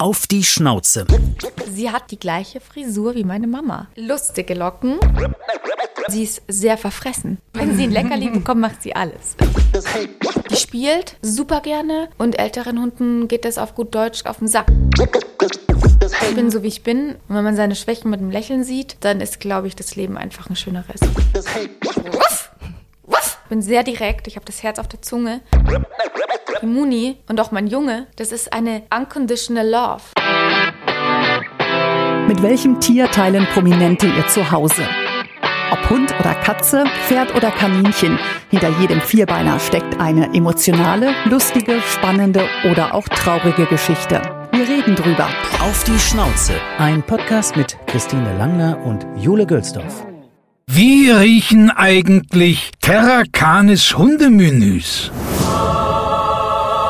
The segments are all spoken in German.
Auf die Schnauze. Sie hat die gleiche Frisur wie meine Mama. Lustige Locken. Sie ist sehr verfressen. Wenn sie ein Leckerli bekommt, macht sie alles. Die spielt super gerne und älteren Hunden geht das auf gut Deutsch auf den Sack. Ich bin so wie ich bin. Und wenn man seine Schwächen mit einem Lächeln sieht, dann ist, glaube ich, das Leben einfach ein schöneres. Wuff! Bin sehr direkt. Ich habe das Herz auf der Zunge. Die Muni und auch mein Junge, das ist eine unconditional love. Mit welchem Tier teilen Prominente ihr Zuhause? Ob Hund oder Katze, Pferd oder Kaninchen, hinter jedem Vierbeiner steckt eine emotionale, lustige, spannende oder auch traurige Geschichte. Wir reden drüber. Auf die Schnauze. Ein Podcast mit Christine Langner und Jule Gülsdorf. Wie riechen eigentlich Terra Canis Hundemenüs?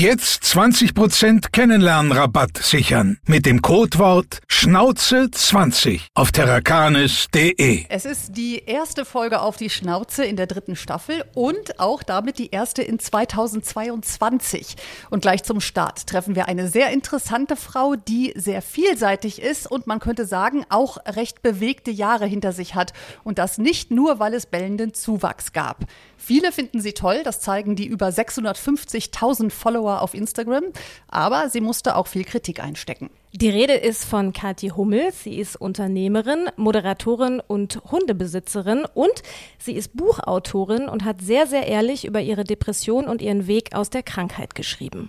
Jetzt 20% Kennenlernrabatt sichern mit dem Codewort Schnauze20 auf terrakanis.de. Es ist die erste Folge auf die Schnauze in der dritten Staffel und auch damit die erste in 2022. Und gleich zum Start treffen wir eine sehr interessante Frau, die sehr vielseitig ist und man könnte sagen, auch recht bewegte Jahre hinter sich hat. Und das nicht nur, weil es bellenden Zuwachs gab. Viele finden sie toll, das zeigen die über 650.000 Follower auf Instagram, aber sie musste auch viel Kritik einstecken. Die Rede ist von Kathi Hummel. Sie ist Unternehmerin, Moderatorin und Hundebesitzerin und sie ist Buchautorin und hat sehr, sehr ehrlich über ihre Depression und ihren Weg aus der Krankheit geschrieben.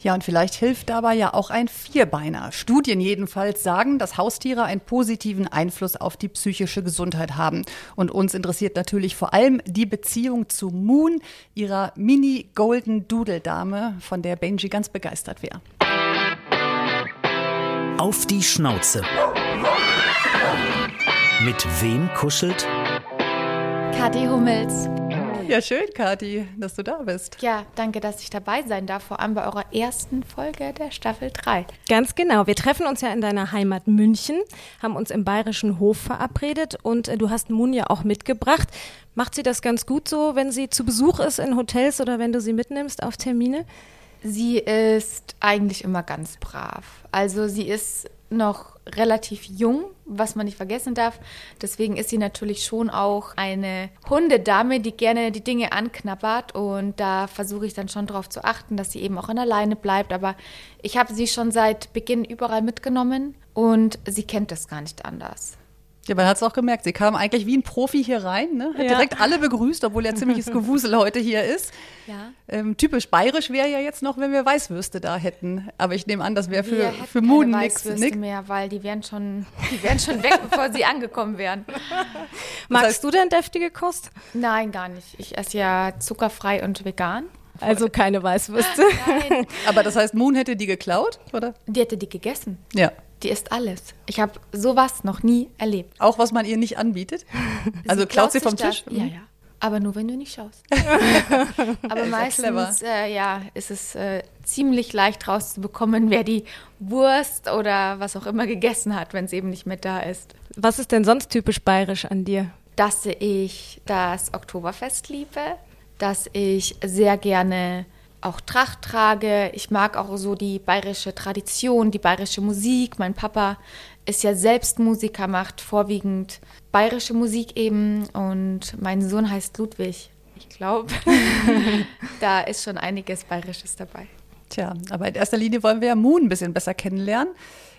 Ja, und vielleicht hilft dabei ja auch ein Vierbeiner. Studien jedenfalls sagen, dass Haustiere einen positiven Einfluss auf die psychische Gesundheit haben. Und uns interessiert natürlich vor allem die Beziehung zu Moon, ihrer Mini-Golden Doodle-Dame, von der Benji ganz begeistert wäre. Auf die Schnauze. Mit wem kuschelt? Kathi Hummels. Ja, schön, Kathi, dass du da bist. Ja, danke, dass ich dabei sein darf, vor allem bei eurer ersten Folge der Staffel 3. Ganz genau. Wir treffen uns ja in deiner Heimat München, haben uns im Bayerischen Hof verabredet und äh, du hast Moon ja auch mitgebracht. Macht sie das ganz gut so, wenn sie zu Besuch ist in Hotels oder wenn du sie mitnimmst auf Termine? Sie ist eigentlich immer ganz brav. Also sie ist noch relativ jung, was man nicht vergessen darf. Deswegen ist sie natürlich schon auch eine Hundedame, die gerne die Dinge anknabbert. Und da versuche ich dann schon darauf zu achten, dass sie eben auch an alleine bleibt. Aber ich habe sie schon seit Beginn überall mitgenommen und sie kennt das gar nicht anders. Ja, man hat es auch gemerkt. Sie kam eigentlich wie ein Profi hier rein, ne? hat ja. direkt alle begrüßt, obwohl ja ziemliches Gewusel heute hier ist. Ja. Ähm, typisch bayerisch wäre ja jetzt noch, wenn wir Weißwürste da hätten. Aber ich nehme an, das wäre für, für Moon nichts mehr, weil die wären schon, die wären schon weg, bevor sie angekommen wären. Magst das heißt, du denn deftige Kost? Nein, gar nicht. Ich esse ja zuckerfrei und vegan. Also keine Weißwürste. Nein. Aber das heißt, Moon hätte die geklaut, oder? Die hätte die gegessen. Ja. Die isst alles. Ich habe sowas noch nie erlebt. Auch was man ihr nicht anbietet? Also sie klaut sie vom Tisch? Das, ja, ja. Aber nur, wenn du nicht schaust. Aber meistens äh, ja, ist es äh, ziemlich leicht rauszubekommen, wer die Wurst oder was auch immer gegessen hat, wenn es eben nicht mit da ist. Was ist denn sonst typisch bayerisch an dir? Dass ich das Oktoberfest liebe, dass ich sehr gerne auch Tracht trage. Ich mag auch so die bayerische Tradition, die bayerische Musik. Mein Papa ist ja selbst Musiker, macht vorwiegend bayerische Musik eben und mein Sohn heißt Ludwig. Ich glaube, da ist schon einiges Bayerisches dabei. Tja, aber in erster Linie wollen wir ja Moon ein bisschen besser kennenlernen.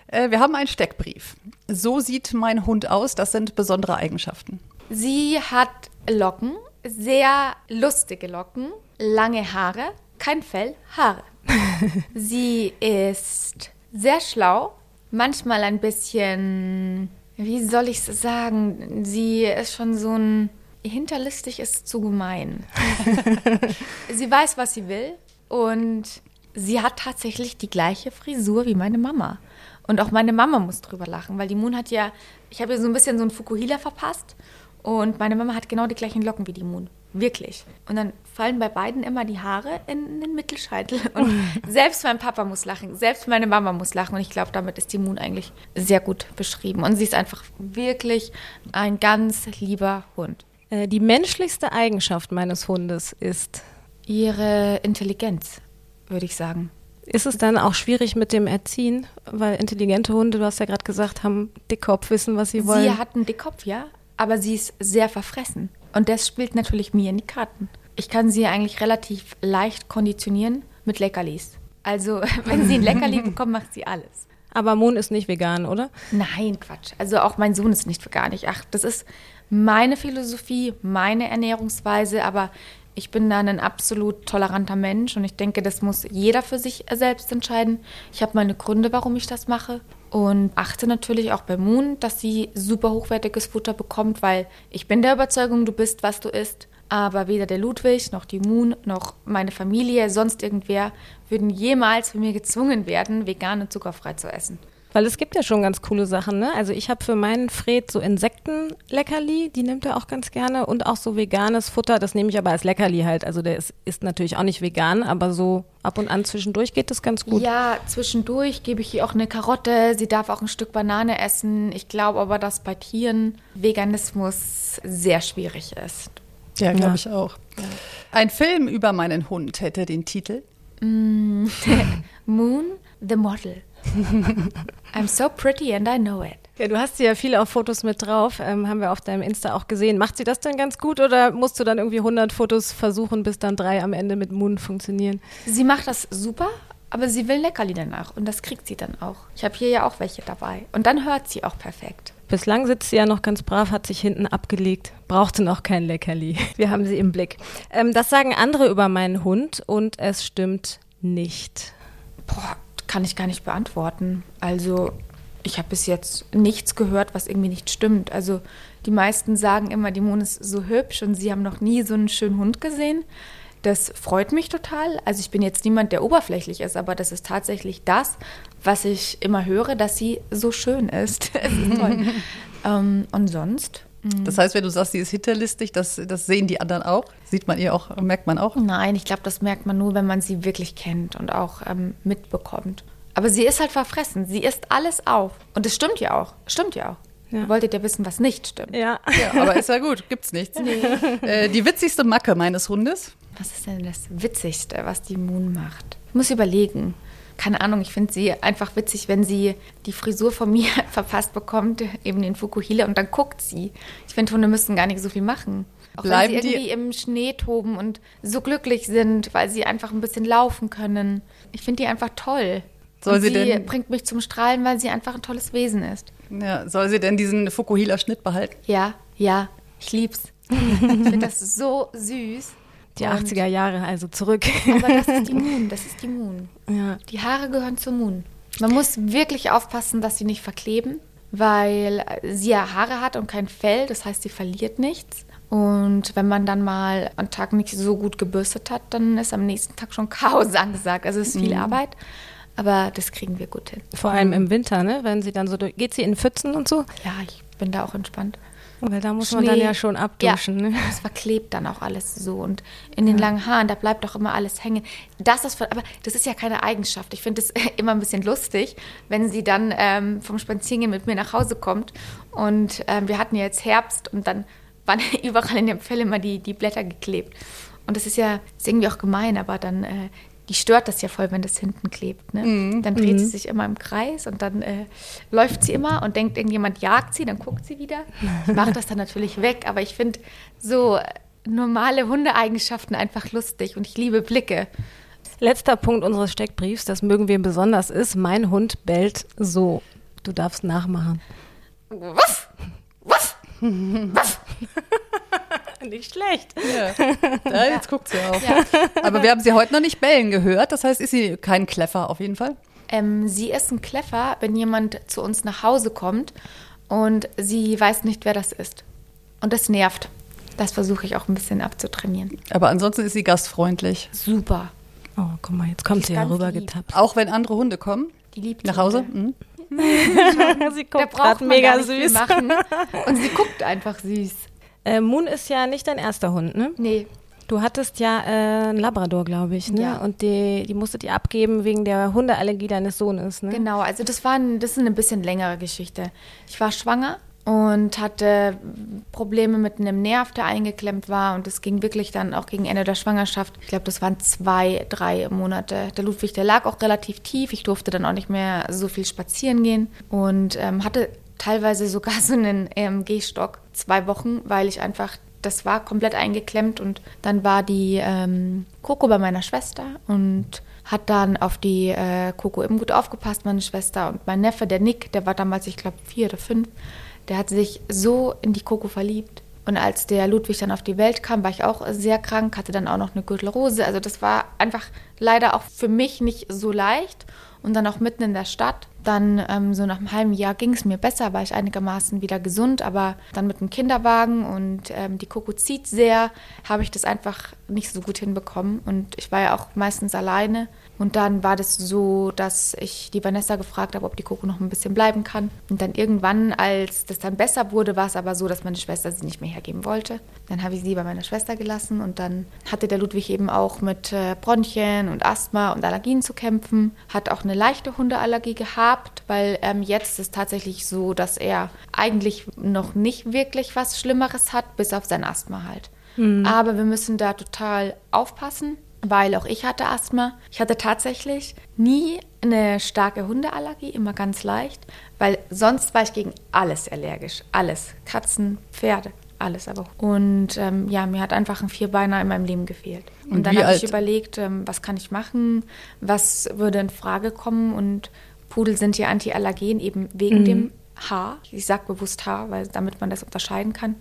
Äh, wir haben einen Steckbrief. So sieht mein Hund aus. Das sind besondere Eigenschaften. Sie hat Locken, sehr lustige Locken, lange Haare, kein Fell, Haare. Sie ist sehr schlau, manchmal ein bisschen, wie soll ich es sagen? Sie ist schon so ein, hinterlistig ist zu gemein. sie weiß, was sie will und sie hat tatsächlich die gleiche Frisur wie meine Mama. Und auch meine Mama muss drüber lachen, weil die Moon hat ja, ich habe ihr so ein bisschen so einen Fukuhila verpasst. Und meine Mama hat genau die gleichen Locken wie die Moon. Wirklich. Und dann fallen bei beiden immer die Haare in den Mittelscheitel. Und selbst mein Papa muss lachen, selbst meine Mama muss lachen. Und ich glaube, damit ist die Moon eigentlich sehr gut beschrieben. Und sie ist einfach wirklich ein ganz lieber Hund. Äh, die menschlichste Eigenschaft meines Hundes ist. Ihre Intelligenz, würde ich sagen. Ist es dann auch schwierig mit dem Erziehen? Weil intelligente Hunde, du hast ja gerade gesagt, haben Dickkopf, wissen, was sie wollen. Sie hat einen Dickkopf, ja, aber sie ist sehr verfressen. Und das spielt natürlich mir in die Karten. Ich kann sie eigentlich relativ leicht konditionieren mit Leckerlis. Also, wenn sie ein Leckerli bekommt, macht sie alles. Aber Moon ist nicht vegan, oder? Nein, Quatsch. Also auch mein Sohn ist nicht vegan. Ich, ach, das ist meine Philosophie, meine Ernährungsweise, aber ich bin da ein absolut toleranter Mensch und ich denke, das muss jeder für sich selbst entscheiden. Ich habe meine Gründe, warum ich das mache und achte natürlich auch bei Moon, dass sie super hochwertiges Futter bekommt, weil ich bin der Überzeugung, du bist, was du isst. Aber weder der Ludwig noch die Moon noch meine Familie, sonst irgendwer, würden jemals von mir gezwungen werden, vegan und zuckerfrei zu essen. Weil es gibt ja schon ganz coole Sachen, ne? Also ich habe für meinen Fred so Insektenleckerli, die nimmt er auch ganz gerne und auch so veganes Futter, das nehme ich aber als Leckerli halt. Also der ist, ist natürlich auch nicht vegan, aber so ab und an zwischendurch geht das ganz gut. Ja, zwischendurch gebe ich ihr auch eine Karotte, sie darf auch ein Stück Banane essen. Ich glaube aber, dass bei Tieren Veganismus sehr schwierig ist. Ja, glaube ja. ich auch. Ja. Ein Film über meinen Hund hätte den Titel. Mm, Moon, the Model. I'm so pretty and I know it. Ja, du hast sie ja viele auf Fotos mit drauf, ähm, haben wir auf deinem Insta auch gesehen. Macht sie das denn ganz gut oder musst du dann irgendwie 100 Fotos versuchen, bis dann drei am Ende mit Moon funktionieren? Sie macht das super, aber sie will Leckerli danach und das kriegt sie dann auch. Ich habe hier ja auch welche dabei und dann hört sie auch perfekt. Bislang sitzt sie ja noch ganz brav, hat sich hinten abgelegt, brauchte noch kein Leckerli. Wir haben sie im Blick. Ähm, das sagen andere über meinen Hund und es stimmt nicht. Boah, kann ich gar nicht beantworten. Also ich habe bis jetzt nichts gehört, was irgendwie nicht stimmt. Also die meisten sagen immer, die Mon ist so hübsch und sie haben noch nie so einen schönen Hund gesehen. Das freut mich total. Also ich bin jetzt niemand, der oberflächlich ist, aber das ist tatsächlich das, was ich immer höre, dass sie so schön ist. ist ähm, und sonst? Mhm. Das heißt, wenn du sagst, sie ist hinterlistig, das, das sehen die anderen auch? Sieht man ihr auch, merkt man auch? Nein, ich glaube, das merkt man nur, wenn man sie wirklich kennt und auch ähm, mitbekommt. Aber sie ist halt verfressen. Sie isst alles auf. Und es stimmt ja auch. Stimmt ja auch. Ja. Wolltet ihr wissen, was nicht stimmt? Ja. ja aber ist ja gut, gibt's nichts. Nee. Äh, die witzigste Macke meines Hundes? Was ist denn das Witzigste, was die Moon macht? Ich muss überlegen keine Ahnung, ich finde sie einfach witzig, wenn sie die Frisur von mir verpasst bekommt, eben den Fukuhila, und dann guckt sie. Ich finde, Hunde müssen gar nicht so viel machen. Auch Bleiben wenn sie irgendwie im Schnee toben und so glücklich sind, weil sie einfach ein bisschen laufen können. Ich finde die einfach toll. Soll und sie, sie bringt mich zum Strahlen, weil sie einfach ein tolles Wesen ist. Ja, soll sie denn diesen Fukuhila-Schnitt behalten? Ja, ja, ich lieb's. ich finde das so süß. Die und 80er Jahre, also zurück. Aber das ist die Moon, das ist die Moon. Ja. Die Haare gehören zur Moon. Man muss wirklich aufpassen, dass sie nicht verkleben, weil sie ja Haare hat und kein Fell, das heißt, sie verliert nichts. Und wenn man dann mal einen Tag nicht so gut gebürstet hat, dann ist am nächsten Tag schon Chaos angesagt. Also es ist viel mhm. Arbeit, aber das kriegen wir gut hin. Vor allem im Winter, ne? Wenn sie dann so durch, geht sie in Pfützen und so? Ja, ich bin da auch entspannt. Weil da muss Schnee. man dann ja schon abduschen. Ja, ne? Das verklebt dann auch alles so. Und in den ja. langen Haaren, da bleibt doch immer alles hängen. Das ist, aber das ist ja keine Eigenschaft. Ich finde es immer ein bisschen lustig, wenn sie dann ähm, vom Spazierengehen mit mir nach Hause kommt. Und ähm, wir hatten ja jetzt Herbst und dann waren überall in dem Fell immer die, die Blätter geklebt. Und das ist ja ist irgendwie auch gemein, aber dann äh, die stört das ja voll, wenn das hinten klebt. Ne? Mm. Dann dreht mm. sie sich immer im Kreis und dann äh, läuft sie immer und denkt, irgendjemand jagt sie, dann guckt sie wieder. Ich mache das dann natürlich weg, aber ich finde so normale Hundeeigenschaften einfach lustig und ich liebe Blicke. Letzter Punkt unseres Steckbriefs, das mögen wir besonders, ist, mein Hund bellt so. Du darfst nachmachen. Was? Was? Was? nicht schlecht. Ja. ja jetzt guckt sie auch. Ja. Aber wir haben sie heute noch nicht bellen gehört. Das heißt, ist sie kein Kleffer auf jeden Fall? Ähm, sie ist ein Kleffer, wenn jemand zu uns nach Hause kommt und sie weiß nicht, wer das ist. Und das nervt. Das versuche ich auch ein bisschen abzutrainieren. Aber ansonsten ist sie gastfreundlich. Super. Oh, guck mal, jetzt kommt sie ja rüber getappt. Auch wenn andere Hunde kommen? Die liebt Nach Hause? Mhm. sie Da guckt braucht gerade man mega gar nicht viel süß. machen. Und sie guckt einfach süß. Äh, Moon ist ja nicht dein erster Hund, ne? Nee, Du hattest ja äh, einen Labrador, glaube ich, ne? Ja. Und die, die musstet ihr abgeben wegen der Hundeallergie deines Sohnes, ne? Genau, also das war ein, das ist eine bisschen längere Geschichte. Ich war schwanger und hatte Probleme mit einem Nerv, der eingeklemmt war und es ging wirklich dann auch gegen Ende der Schwangerschaft. Ich glaube, das waren zwei, drei Monate. Der Ludwig, der lag auch relativ tief. Ich durfte dann auch nicht mehr so viel spazieren gehen und ähm, hatte teilweise sogar so einen ähm, Gehstock zwei Wochen, weil ich einfach das war komplett eingeklemmt und dann war die ähm, Coco bei meiner Schwester und hat dann auf die äh, Coco eben gut aufgepasst, meine Schwester und mein Neffe, der Nick, der war damals, ich glaube, vier oder fünf, der hat sich so in die Coco verliebt. Und als der Ludwig dann auf die Welt kam, war ich auch sehr krank, hatte dann auch noch eine Gürtelrose. Also das war einfach leider auch für mich nicht so leicht. Und dann auch mitten in der Stadt. Dann ähm, so nach einem halben Jahr ging es mir besser, war ich einigermaßen wieder gesund. Aber dann mit dem Kinderwagen und ähm, die Coco zieht sehr, habe ich das einfach nicht so gut hinbekommen. Und ich war ja auch meistens alleine. Und dann war das so, dass ich die Vanessa gefragt habe, ob die Coco noch ein bisschen bleiben kann. Und dann irgendwann, als das dann besser wurde, war es aber so, dass meine Schwester sie nicht mehr hergeben wollte. Dann habe ich sie bei meiner Schwester gelassen und dann hatte der Ludwig eben auch mit äh, Bronchien und Asthma und Allergien zu kämpfen. Hat auch eine leichte Hundeallergie gehabt, weil ähm, jetzt ist tatsächlich so, dass er eigentlich noch nicht wirklich was Schlimmeres hat, bis auf sein Asthma halt. Aber wir müssen da total aufpassen weil auch ich hatte Asthma. Ich hatte tatsächlich nie eine starke Hundeallergie, immer ganz leicht, weil sonst war ich gegen alles allergisch. Alles. Katzen, Pferde, alles aber. Und ähm, ja, mir hat einfach ein Vierbeiner in meinem Leben gefehlt. Und, Und dann habe ich überlegt, ähm, was kann ich machen, was würde in Frage kommen. Und Pudel sind ja Antiallergen eben wegen dem Haar. Ich sage bewusst Haar, weil damit man das unterscheiden kann.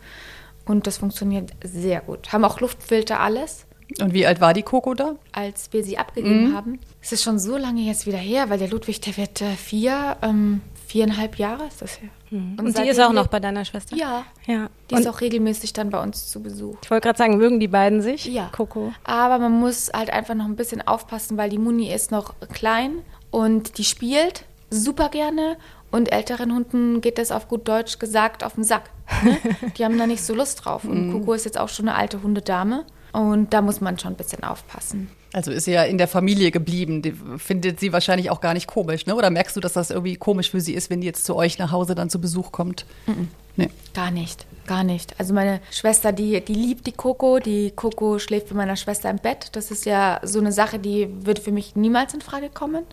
Und das funktioniert sehr gut. Haben auch Luftfilter, alles Und wie alt war die Coco da? als wir sie Mhm. abgegeben haben. Es ist schon so lange jetzt wieder her, weil der Ludwig, der wird äh, vier, ähm, viereinhalb Jahre ist das her. Und, die seitdem ist auch noch bei deiner Schwester? Ja. Ja. Die Und ist auch regelmäßig dann bei uns zu Besuch. ich wollte gerade sagen, mögen die beiden sich? Ja. Coco. Aber man muss halt einfach noch ein bisschen aufpassen, weil die Muni ist noch klein und die spielt super gerne. Und älteren Hunden geht das auf gut Deutsch gesagt auf den Sack. Ne? Die haben da nicht so Lust drauf. Und Coco ist jetzt auch schon eine alte Hundedame. Und da muss man schon ein bisschen aufpassen. Also ist sie ja in der Familie geblieben. Die findet sie wahrscheinlich auch gar nicht komisch, ne? Oder merkst du, dass das irgendwie komisch für sie ist, wenn die jetzt zu euch nach Hause dann zu Besuch kommt? Nee. Gar nicht, gar nicht. Also meine Schwester, die, die liebt die Coco. Die Coco schläft bei meiner Schwester im Bett. Das ist ja so eine Sache, die würde für mich niemals in Frage kommen.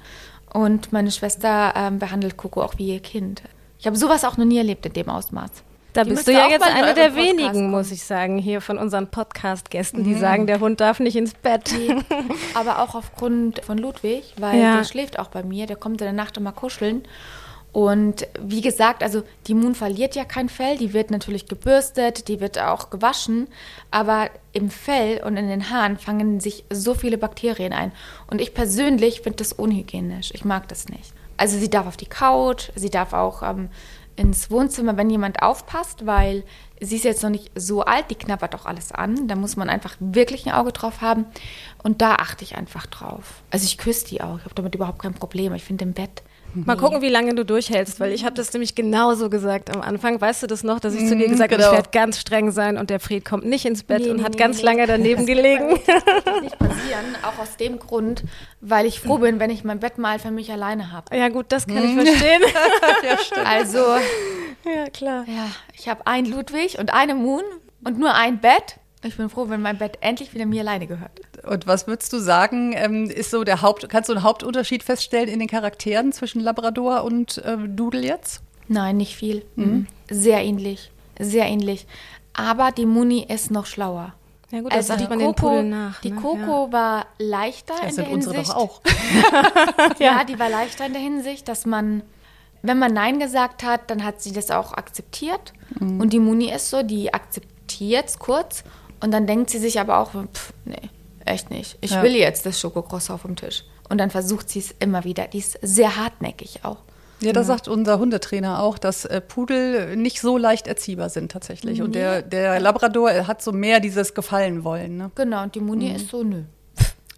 Und meine Schwester ähm, behandelt Coco auch wie ihr Kind. Ich habe sowas auch noch nie erlebt in dem Ausmaß. Da Die bist du ja jetzt mal in eine euren der Podcast wenigen, kommen. muss ich sagen, hier von unseren Podcast-Gästen, die sagen, der Hund darf nicht ins Bett. Aber auch aufgrund von Ludwig, weil Ja. der schläft auch bei mir. Der kommt in der Nacht immer kuscheln. Und wie gesagt, also die Moon verliert ja kein Fell, die wird natürlich gebürstet, die wird auch gewaschen, aber im Fell und in den Haaren fangen sich so viele Bakterien ein. Und ich persönlich finde das unhygienisch. Ich mag das nicht. Also sie darf auf die Couch, sie darf auch ähm, ins Wohnzimmer, wenn jemand aufpasst, weil sie ist jetzt noch nicht so alt, die knabbert auch alles an. Da muss man einfach wirklich ein Auge drauf haben. Und da achte ich einfach drauf. Also ich küsse die auch, ich habe damit überhaupt kein Problem. Ich finde im Bett. Mal gucken, wie lange du durchhältst, weil ich habe das nämlich genauso gesagt am Anfang. Weißt du das noch, dass ich zu dir gesagt habe, genau. ich werde ganz streng sein und der Fred kommt nicht ins Bett Nee, und nee, hat nee, ganz nee. lange daneben gelegen. wird nicht passieren, auch aus dem Grund, weil ich froh bin, wenn ich mein Bett mal für mich alleine habe. Ja gut, das kann ich verstehen. Also, ja, klar. ja, ich habe einen Ludwig und eine Moon und nur ein Bett. Ich bin froh, wenn mein Bett endlich wieder mir alleine gehört. Und was würdest du sagen, ähm, ist so der Haupt, kannst du einen Hauptunterschied feststellen in den Charakteren zwischen Labrador und ähm, Doodle jetzt? Nein, nicht viel. Mhm. Sehr ähnlich. Sehr ähnlich. Aber die Muni ist noch schlauer. Ja gut, das sagt man den Pudeln nach. die ne? Coco war leichter Das in sind der unsere Hinsicht. doch auch. Ja, die war leichter in der Hinsicht, dass man, wenn man Nein gesagt hat, dann hat sie das auch akzeptiert. Mhm. Und die Muni ist so, die akzeptiert es kurz und dann denkt sie sich aber auch, pff, nee, echt nicht. Ich Ja. will jetzt das Schokokross auf dem Tisch. Und dann versucht sie es immer wieder. Die ist sehr hartneckig auch. Ja, da sagt unser Hundetrainer auch, dass äh, Pudel nicht so leicht erziehbar sind tatsächlich. Und der, der Labrador hat so mehr dieses Gefallen wollen. Ne? Genau, und die Muni ist so, nö.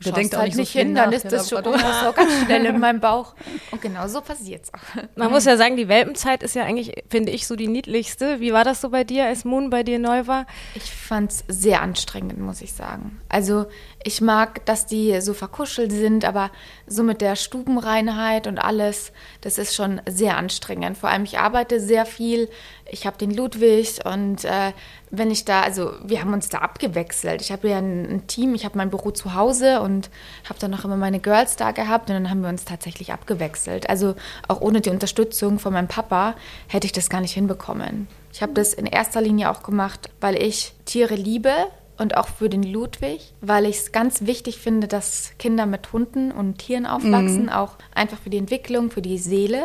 Der denkt auch halt nicht so nicht viel hin, dann ist das schon Labrador. so ganz schnell in meinem Bauch. Und genau so passiert es auch. Man muss ja sagen, die Welpenzeit ist ja eigentlich, finde ich, so die niedlichste. Wie war das so bei dir, als Moon bei dir neu war? Ich fand es sehr anstrengend, muss ich sagen. Also ich mag, dass die so verkuschelt sind, aber so mit der Stubenreinheit und alles, das ist schon sehr anstrengend. Vor allem, ich arbeite sehr viel. Ich habe den Ludwig und äh, wenn ich da, also wir haben uns da abgewechselt. Ich habe ja ein, ein Team, ich habe mein Büro zu Hause und habe dann noch immer meine Girls da gehabt und dann haben wir uns tatsächlich abgewechselt. Also auch ohne die Unterstützung von meinem Papa hätte ich das gar nicht hinbekommen. Ich habe das in erster Linie auch gemacht, weil ich Tiere liebe und auch für den Ludwig, weil ich es ganz wichtig finde, dass Kinder mit Hunden und Tieren aufwachsen, auch einfach für die Entwicklung, für die Seele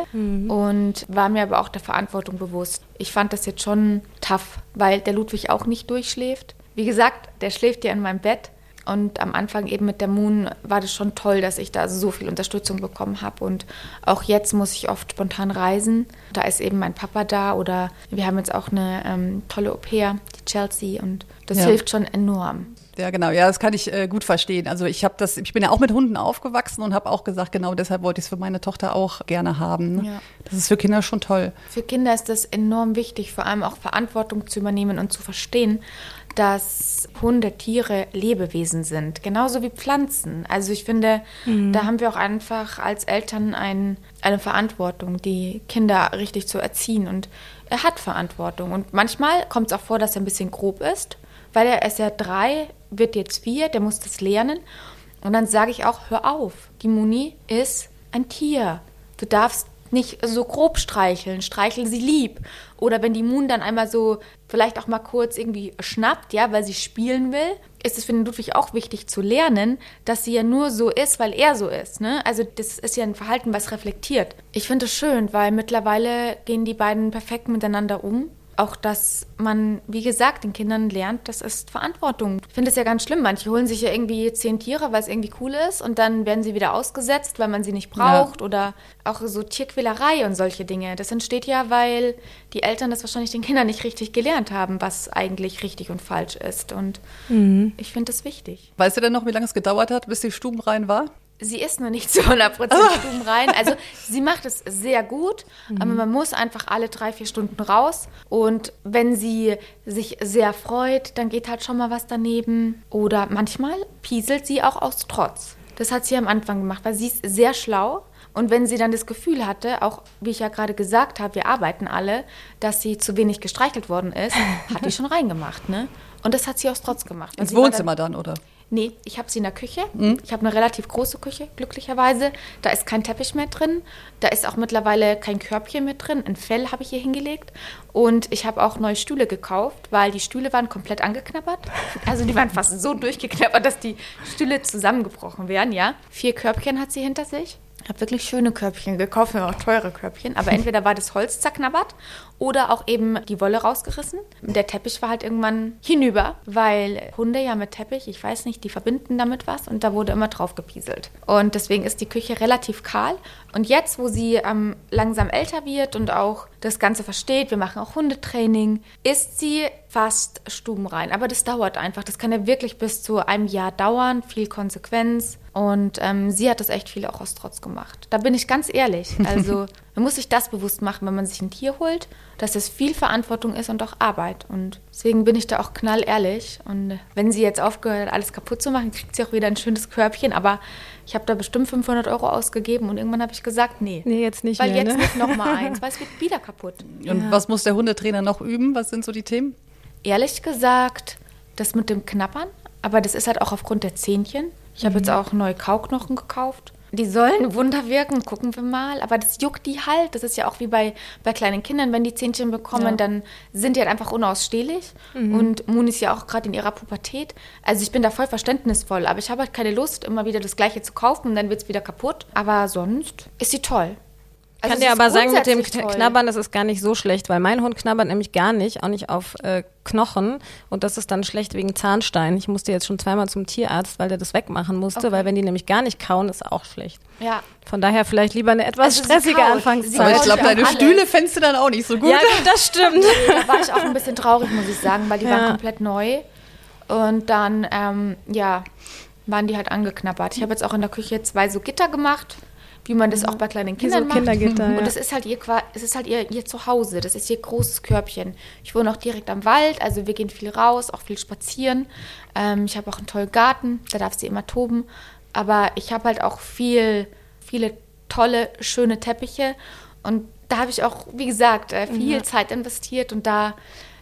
und war mir aber auch der Verantwortung bewusst. Ich fand das jetzt schon tough, weil der Ludwig auch nicht durchschläft. Wie gesagt, der schläft ja in meinem Bett und am Anfang eben mit der Moon war das schon toll, dass ich da so viel Unterstützung bekommen habe. Und auch jetzt muss ich oft spontan reisen. Da ist eben mein Papa da oder wir haben jetzt auch eine ähm, tolle Au-pair, die Chelsea. Und das Ja. hilft schon enorm. Ja, genau. Ja, das kann ich äh, gut verstehen. Also ich habe das, ich bin ja auch mit Hunden aufgewachsen und habe auch gesagt, genau deshalb wollte ich es für meine Tochter auch gerne haben. Ja. Das ist für Kinder schon toll. Für Kinder ist das enorm wichtig, vor allem auch Verantwortung zu übernehmen und zu verstehen, dass Hunde, Tiere Lebewesen sind, genauso wie Pflanzen. Also ich finde, da haben wir auch einfach als Eltern ein, eine Verantwortung, die Kinder richtig zu erziehen. Und er hat Verantwortung. Und manchmal kommt es auch vor, dass er ein bisschen grob ist, weil er ist ja drei, wird jetzt vier, der muss das lernen. Und dann sage ich auch, hör auf, die Muni ist ein Tier. Du darfst nicht so grob streicheln, streichel sie lieb. Oder wenn die Moon dann einmal so vielleicht auch mal kurz irgendwie schnappt, ja, weil sie spielen will, ist es für den Ludwig auch wichtig zu lernen, dass sie ja nur so ist, weil er so ist. Ne? Also das ist ja ein Verhalten, was reflektiert. Ich finde es schön, weil mittlerweile gehen die beiden perfekt miteinander um. Auch, dass man, wie gesagt, den Kindern lernt, das ist Verantwortung. Ich finde es ja ganz schlimm. Manche holen sich ja irgendwie zehn Tiere, weil es irgendwie cool ist und dann werden sie wieder ausgesetzt, weil man sie nicht braucht oder auch so Tierquälerei und solche Dinge. Das entsteht ja, weil die Eltern das wahrscheinlich den Kindern nicht richtig gelernt haben, was eigentlich richtig und falsch ist. Und ich finde das wichtig. Weißt du denn noch, wie lange es gedauert hat, bis die Stuben rein war? Sie ist noch nicht zu 100% stubenrein. Also sie macht es sehr gut, aber man muss einfach alle drei, vier Stunden raus. Und wenn sie sich sehr freut, dann geht halt schon mal was daneben. Oder manchmal pieselt sie auch aus Trotz. Das hat sie am Anfang gemacht, weil sie ist sehr schlau. Und wenn sie dann das Gefühl hatte, auch wie ich ja gerade gesagt habe, wir arbeiten alle, dass sie zu wenig gestreichelt worden ist, hat die schon reingemacht. Ne? Und das hat sie aus Trotz gemacht. Ins Wohnzimmer dann, oder? Nee, ich habe sie in der Küche. Ich habe eine relativ große Küche, glücklicherweise. Da ist kein Teppich mehr drin. Da ist auch mittlerweile kein Körbchen mehr drin. Ein Fell habe ich hier hingelegt. Und ich habe auch neue Stühle gekauft, weil die Stühle waren komplett angeknabbert. Also die waren fast so durchgeknabbert, dass die Stühle zusammengebrochen wären, ja. Vier Körbchen hat sie hinter sich. Ich habe wirklich schöne Körbchen gekauft, mir auch teure Körbchen. Aber entweder war das Holz zerknabbert oder auch eben die Wolle rausgerissen. Der Teppich war halt irgendwann hinüber, weil Hunde ja mit Teppich, ich weiß nicht, die verbinden damit was und da wurde immer drauf gepieselt. Und deswegen ist die Küche relativ kahl. Und jetzt, wo sie ähm, langsam älter wird und auch das Ganze versteht, wir machen auch Hundetraining, ist sie fast stubenrein. Aber das dauert einfach. Das kann ja wirklich bis zu einem Jahr dauern, viel Konsequenz. Und ähm, sie hat das echt viel auch aus Trotz gemacht. Da bin ich ganz ehrlich. Also man muss sich das bewusst machen, wenn man sich ein Tier holt, dass es viel Verantwortung ist und auch Arbeit. Und deswegen bin ich da auch knallehrlich. Und wenn sie jetzt aufgehört hat, alles kaputt zu machen, kriegt sie auch wieder ein schönes Körbchen. Aber ich habe da bestimmt 500 Euro ausgegeben und irgendwann habe ich gesagt, nee. Nee, jetzt nicht Weil mehr, jetzt ne? nicht nochmal eins, weil es wird wieder kaputt. Und was muss der Hundetrainer noch üben? Was sind so die Themen? Ehrlich gesagt, das mit dem Knappern, aber das ist halt auch aufgrund der Zähnchen. Ich habe jetzt auch neue Kauknochen gekauft. Die sollen Wunder wirken, gucken wir mal. Aber das juckt die halt. Das ist ja auch wie bei, bei kleinen Kindern, wenn die Zähnchen bekommen, dann sind die halt einfach unausstehlich. Und Moon ist ja auch gerade in ihrer Pubertät. Also ich bin da voll verständnisvoll, aber ich habe halt keine Lust, immer wieder das Gleiche zu kaufen und dann wird es wieder kaputt. Aber sonst ist sie toll. Ich Also kann dir aber sagen, mit dem toll. Knabbern, das ist gar nicht so schlecht, weil mein Hund knabbert nämlich gar nicht, auch nicht auf äh, Knochen. Und das ist dann schlecht wegen Zahnstein. Ich musste jetzt schon zweimal zum Tierarzt, weil der das wegmachen musste, weil wenn die nämlich gar nicht kauen, ist auch schlecht. Ja, Von daher vielleicht lieber eine etwas Also stressige. Anfangszeit. Aber ich glaube, deine. Stühle fändest du dann auch nicht so gut. Ja, gut, das stimmt. da war ich auch ein bisschen traurig, muss ich sagen, weil die Ja. waren komplett neu. Und dann, ähm, ja, waren die halt angeknabbert. Ich habe jetzt auch in der Küche zwei so Gitter gemacht, wie man das auch bei kleinen Kindern so macht. Ja. Und das ist halt ihr, es ist halt ihr, ihr Zuhause. Das ist ihr großes Körbchen. Ich wohne auch direkt am Wald, also wir gehen viel raus, auch viel spazieren. Ähm, ich habe auch einen tollen Garten, da darf sie immer toben. Aber ich habe halt auch viel, viele tolle, schöne Teppiche. Und da habe ich auch, wie gesagt, äh, viel Zeit investiert. Und da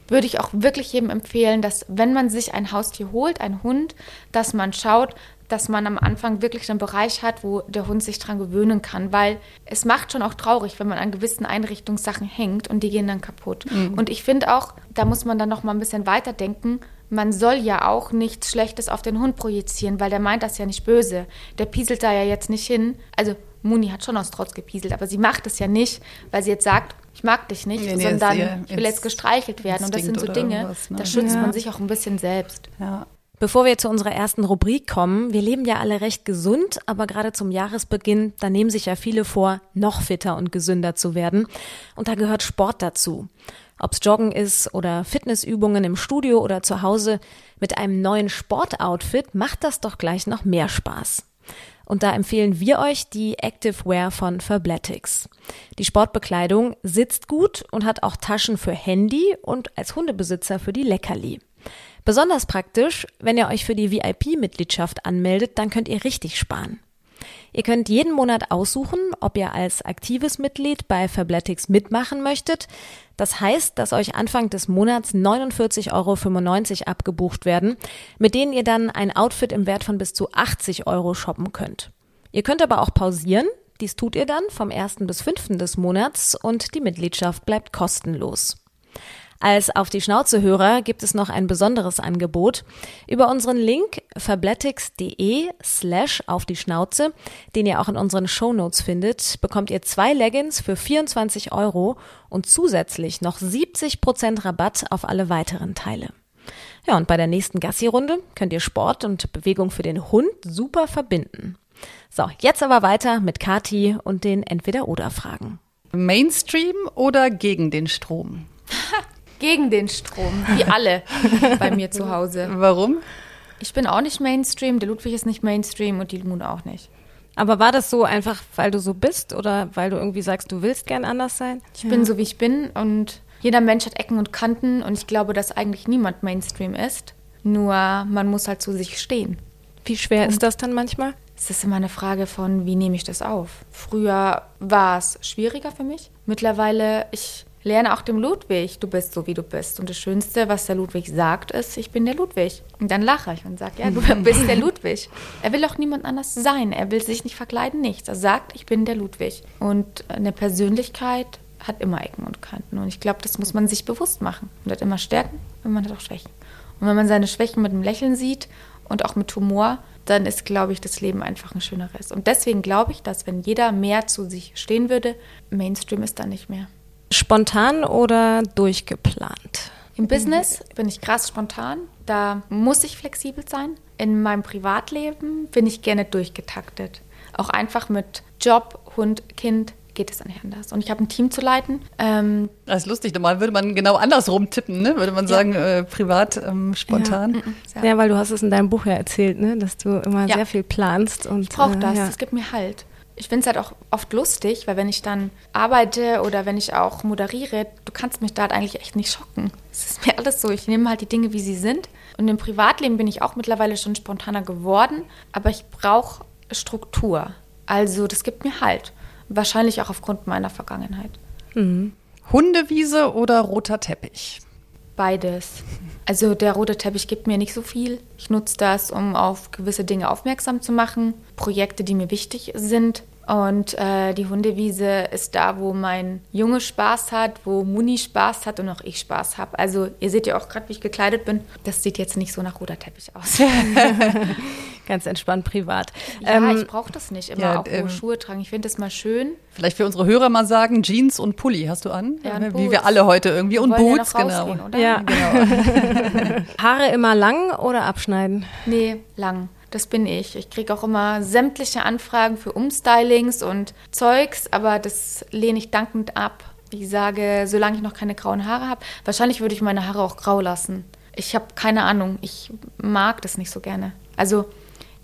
würde ich auch wirklich jedem empfehlen, dass wenn man sich ein Haustier holt, einen Hund, dass man schaut, dass man am Anfang wirklich einen Bereich hat, wo der Hund sich dran gewöhnen kann, weil es macht schon auch traurig, wenn man an gewissen Einrichtungssachen hängt und die gehen dann kaputt. Und ich finde auch, da muss man dann noch mal ein bisschen weiterdenken. Man soll ja auch nichts Schlechtes auf den Hund projizieren, weil der meint das ja nicht böse. Der pieselt da ja jetzt nicht hin. Also Muni hat schon aus Trotz gepieselt, aber sie macht es ja nicht, weil sie jetzt sagt, ich mag dich nicht, Nee, nee, sondern ich will jetzt gestreichelt werden. Und das sind so Dinge, ne? da schützt Ja. man sich auch ein bisschen selbst. Ja. Bevor wir zu unserer ersten Rubrik kommen, wir leben ja alle recht gesund, aber gerade zum Jahresbeginn, da nehmen sich ja viele vor, noch fitter und gesünder zu werden. Und da gehört Sport dazu. Ob's Joggen ist oder Fitnessübungen im Studio oder zu Hause, mit einem neuen Sportoutfit macht das doch gleich noch mehr Spaß. Und da empfehlen wir euch die Active Wear von Fabletics. Die Sportbekleidung sitzt gut und hat auch Taschen für Handy und als Hundebesitzer für die Leckerli. Besonders praktisch, wenn ihr euch für die VIP-Mitgliedschaft anmeldet, dann könnt ihr richtig sparen. Ihr könnt jeden Monat aussuchen, ob ihr als aktives Mitglied bei Fabletics mitmachen möchtet. Das heißt, dass euch Anfang des Monats 49,95 Euro abgebucht werden, mit denen ihr dann ein Outfit im Wert von bis zu 80 Euro shoppen könnt. Ihr könnt aber auch pausieren. Dies tut ihr dann vom 1. bis 5. des Monats und die Mitgliedschaft bleibt kostenlos. Als auf die Schnauze-Hörer gibt es noch ein besonderes Angebot. Über unseren Link fabletics.de slash auf die Schnauze, den ihr auch in unseren Shownotes findet, bekommt ihr zwei Leggings für 24 Euro und zusätzlich noch 70% Rabatt auf alle weiteren Teile. Ja, und bei der nächsten Gassi-Runde könnt ihr Sport und Bewegung für den Hund super verbinden. So, jetzt aber weiter mit Kati und den Entweder-Oder-Fragen. Mainstream oder gegen den Strom? Gegen den Strom, wie alle bei mir zu Hause. Warum? Ich bin auch nicht Mainstream, der Ludwig ist nicht Mainstream und die Moon auch nicht. Aber war das so einfach, weil du so bist oder weil du irgendwie sagst, du willst gern anders sein? Ich bin so, wie ich bin und jeder Mensch hat Ecken und Kanten und ich glaube, dass eigentlich niemand Mainstream ist. Nur man muss halt zu sich stehen. Wie schwer ist das dann manchmal? Es ist immer eine Frage von, wie nehme ich das auf? Früher war es schwieriger für mich. Mittlerweile, ich lerne auch dem Ludwig, du bist so, wie du bist. Und das Schönste, was der Ludwig sagt, ist, ich bin der Ludwig. Und dann lache ich und sage, ja, du bist der Ludwig. Er will auch niemand anders sein. Er will sich nicht verkleiden, nichts. Er sagt, ich bin der Ludwig. Und eine Persönlichkeit hat immer Ecken und Kanten. Und ich glaube, das muss man sich bewusst machen. Man hat immer Stärken und man hat auch Schwächen. Und wenn man seine Schwächen mit einem Lächeln sieht und auch mit Humor, dann ist, glaube ich, das Leben einfach ein schöneres. Und deswegen glaube ich, dass wenn jeder mehr zu sich stehen würde, Mainstream ist dann nicht mehr. Spontan oder durchgeplant? Im Business bin ich krass spontan. Da muss ich flexibel sein. In meinem Privatleben bin ich gerne durchgetaktet. Auch einfach mit Job, Hund, Kind geht es dann nicht anders. Und ich habe ein Team zu leiten. Ähm, Das ist lustig. Normal würde man genau andersrum tippen, ne? Würde man sagen, äh, privat, ähm, spontan. ja. Ja, weil du hast es in deinem Buch ja erzählt, ne? dass du immer Ja. sehr viel planst. Und, Ich brauche äh, das, Ja. das gibt mir Halt. Ich finde es halt auch oft lustig, weil wenn ich dann arbeite oder wenn ich auch moderiere, du kannst mich da halt eigentlich echt nicht schocken. Es ist mir alles so, ich nehme halt die Dinge, wie sie sind. Und im Privatleben bin ich auch mittlerweile schon spontaner geworden, aber ich brauche Struktur. Also das gibt mir Halt. Wahrscheinlich auch aufgrund meiner Vergangenheit. Hundewiese oder roter Teppich? Beides. Also der rote Teppich gibt mir nicht so viel. Ich nutze das, um auf gewisse Dinge aufmerksam zu machen, Projekte, die mir wichtig sind. Und äh, die Hundewiese ist da, wo mein Junge Spaß hat, wo Muni Spaß hat und auch ich Spaß habe. Also ihr seht ja auch gerade, wie ich gekleidet bin. Das sieht jetzt nicht so nach roter Teppich aus. Ganz entspannt privat. ja, Ähm, ich brauche das nicht immer ja, auch ähm, Schuhe tragen. Ich finde das mal schön. Vielleicht für unsere Hörer mal sagen, Jeans und Pulli hast du an? Ja, und Wie Boots. wir alle heute irgendwie. Und Boots, ja noch genau. oder? ja. Haare immer lang oder abschneiden? Nee, lang. Das bin ich. Ich kriege auch immer sämtliche Anfragen für Umstylings und Zeugs, aber das lehne ich dankend ab. Ich sage, solange ich noch keine grauen Haare habe, wahrscheinlich würde ich meine Haare auch grau lassen. Ich habe keine Ahnung. Ich mag das nicht so gerne. Also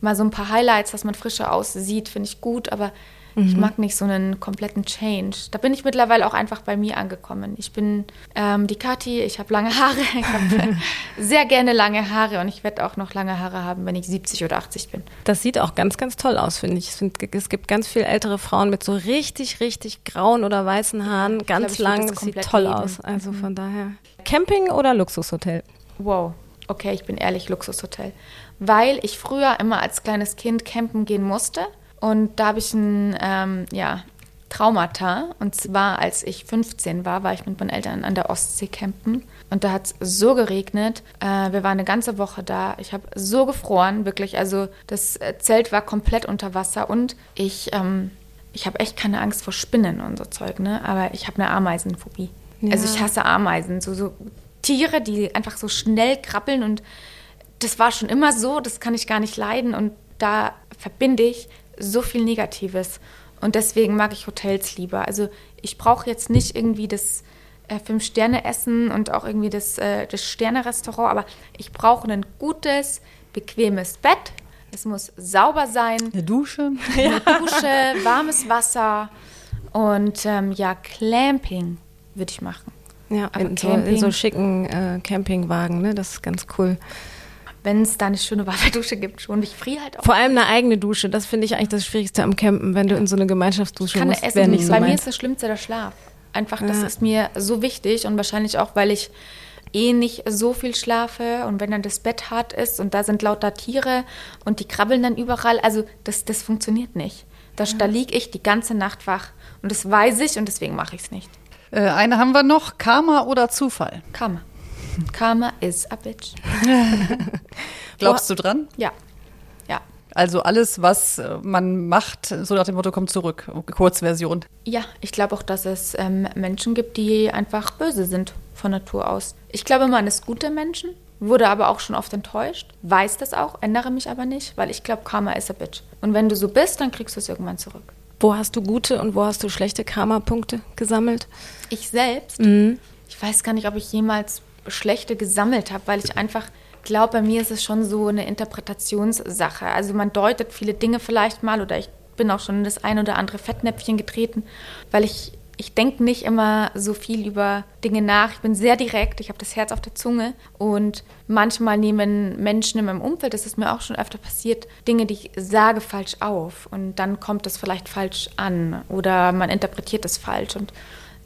mal so ein paar Highlights, dass man frischer aussieht, finde ich gut, aber ich Mhm. mag nicht so einen kompletten Change. Da bin ich mittlerweile auch einfach bei mir angekommen. Ich bin ähm, die Kathi, ich habe lange Haare, ich habe sehr gerne lange Haare und ich werde auch noch lange Haare haben, wenn ich 70 oder 80 bin. Das sieht auch ganz, ganz toll aus, finde ich. ich find, es gibt ganz viele ältere Frauen mit so richtig, richtig grauen oder weißen Haaren, ganz ich würd lang. das sieht toll lieben. aus. Also von daher. Camping oder Luxushotel? Wow, okay, ich bin ehrlich, Luxushotel. Weil ich früher immer als kleines Kind campen gehen musste. Und da habe ich ein, ähm, ja, Traumata. Und zwar, als ich 15 war, war ich mit meinen Eltern an der Ostsee campen. Und da hat es so geregnet. Äh, wir waren eine ganze Woche da. Ich habe so gefroren, wirklich. Also das äh, Zelt war komplett unter Wasser. Und ich, ähm, ich habe echt keine Angst vor Spinnen und so Zeug, ne? Aber ich habe eine Ameisenphobie. Also ich hasse Ameisen. So, so Tiere, die einfach so schnell krabbeln. Und das war schon immer so. Das kann ich gar nicht leiden. Und da verbinde ich so viel Negatives. Und deswegen mag ich Hotels lieber. Also ich brauche jetzt nicht irgendwie das äh, Fünf-Sterne-Essen und auch irgendwie das, äh, das Sterne-Restaurant, aber ich brauche ein gutes, bequemes Bett. Es muss sauber sein, Eine Dusche. eine Dusche, warmes Wasser und ähm, ja, Clamping würde ich machen. Ja, in so, in so schicken äh, Campingwagen, ne? Das ist ganz cool. Wenn es da eine schöne warme Dusche gibt schon. Ich friere halt auch. Vor allem eine eigene Dusche, das finde ich eigentlich das Schwierigste am Campen, wenn du in so eine Gemeinschaftsdusche kann musst. essen. wäre nicht so Bei mir ist das Schlimmste der Schlaf. Einfach, das Ja. ist mir so wichtig und wahrscheinlich auch, weil ich eh nicht so viel schlafe und wenn dann das Bett hart ist und da sind lauter Tiere und die krabbeln dann überall, also das, das funktioniert nicht. Da, da liege ich die ganze Nacht wach und das weiß ich und deswegen mache ich es nicht. Äh, eine haben wir noch. Karma oder Zufall? Karma. Karma is a bitch. Glaubst du dran? Ja. Ja. Also alles, was äh, man macht, so nach dem Motto, kommt zurück. Kurzversion. Ja, ich glaube auch, dass es ähm, Menschen gibt, die einfach böse sind von Natur aus. Ich glaube, man ist gute Menschen, wurde aber auch schon oft enttäuscht, weiß das auch, ändere mich aber nicht, weil ich glaube, Karma is a bitch. Und wenn du so bist, dann kriegst du es irgendwann zurück. Wo hast du gute und wo hast du schlechte Karma-Punkte gesammelt? Ich selbst, ich weiß gar nicht, ob ich jemals schlechte gesammelt habe, weil ich einfach glaube, bei mir ist es schon so eine Interpretationssache. Also man deutet viele Dinge vielleicht mal oder ich bin auch schon in das ein oder andere Fettnäpfchen getreten, weil ich, ich denke nicht immer so viel über Dinge nach. Ich bin sehr direkt, ich habe das Herz auf der Zunge und manchmal nehmen Menschen in meinem Umfeld, das ist mir auch schon öfter passiert, Dinge, die ich sage, falsch auf und dann kommt es vielleicht falsch an oder man interpretiert es falsch und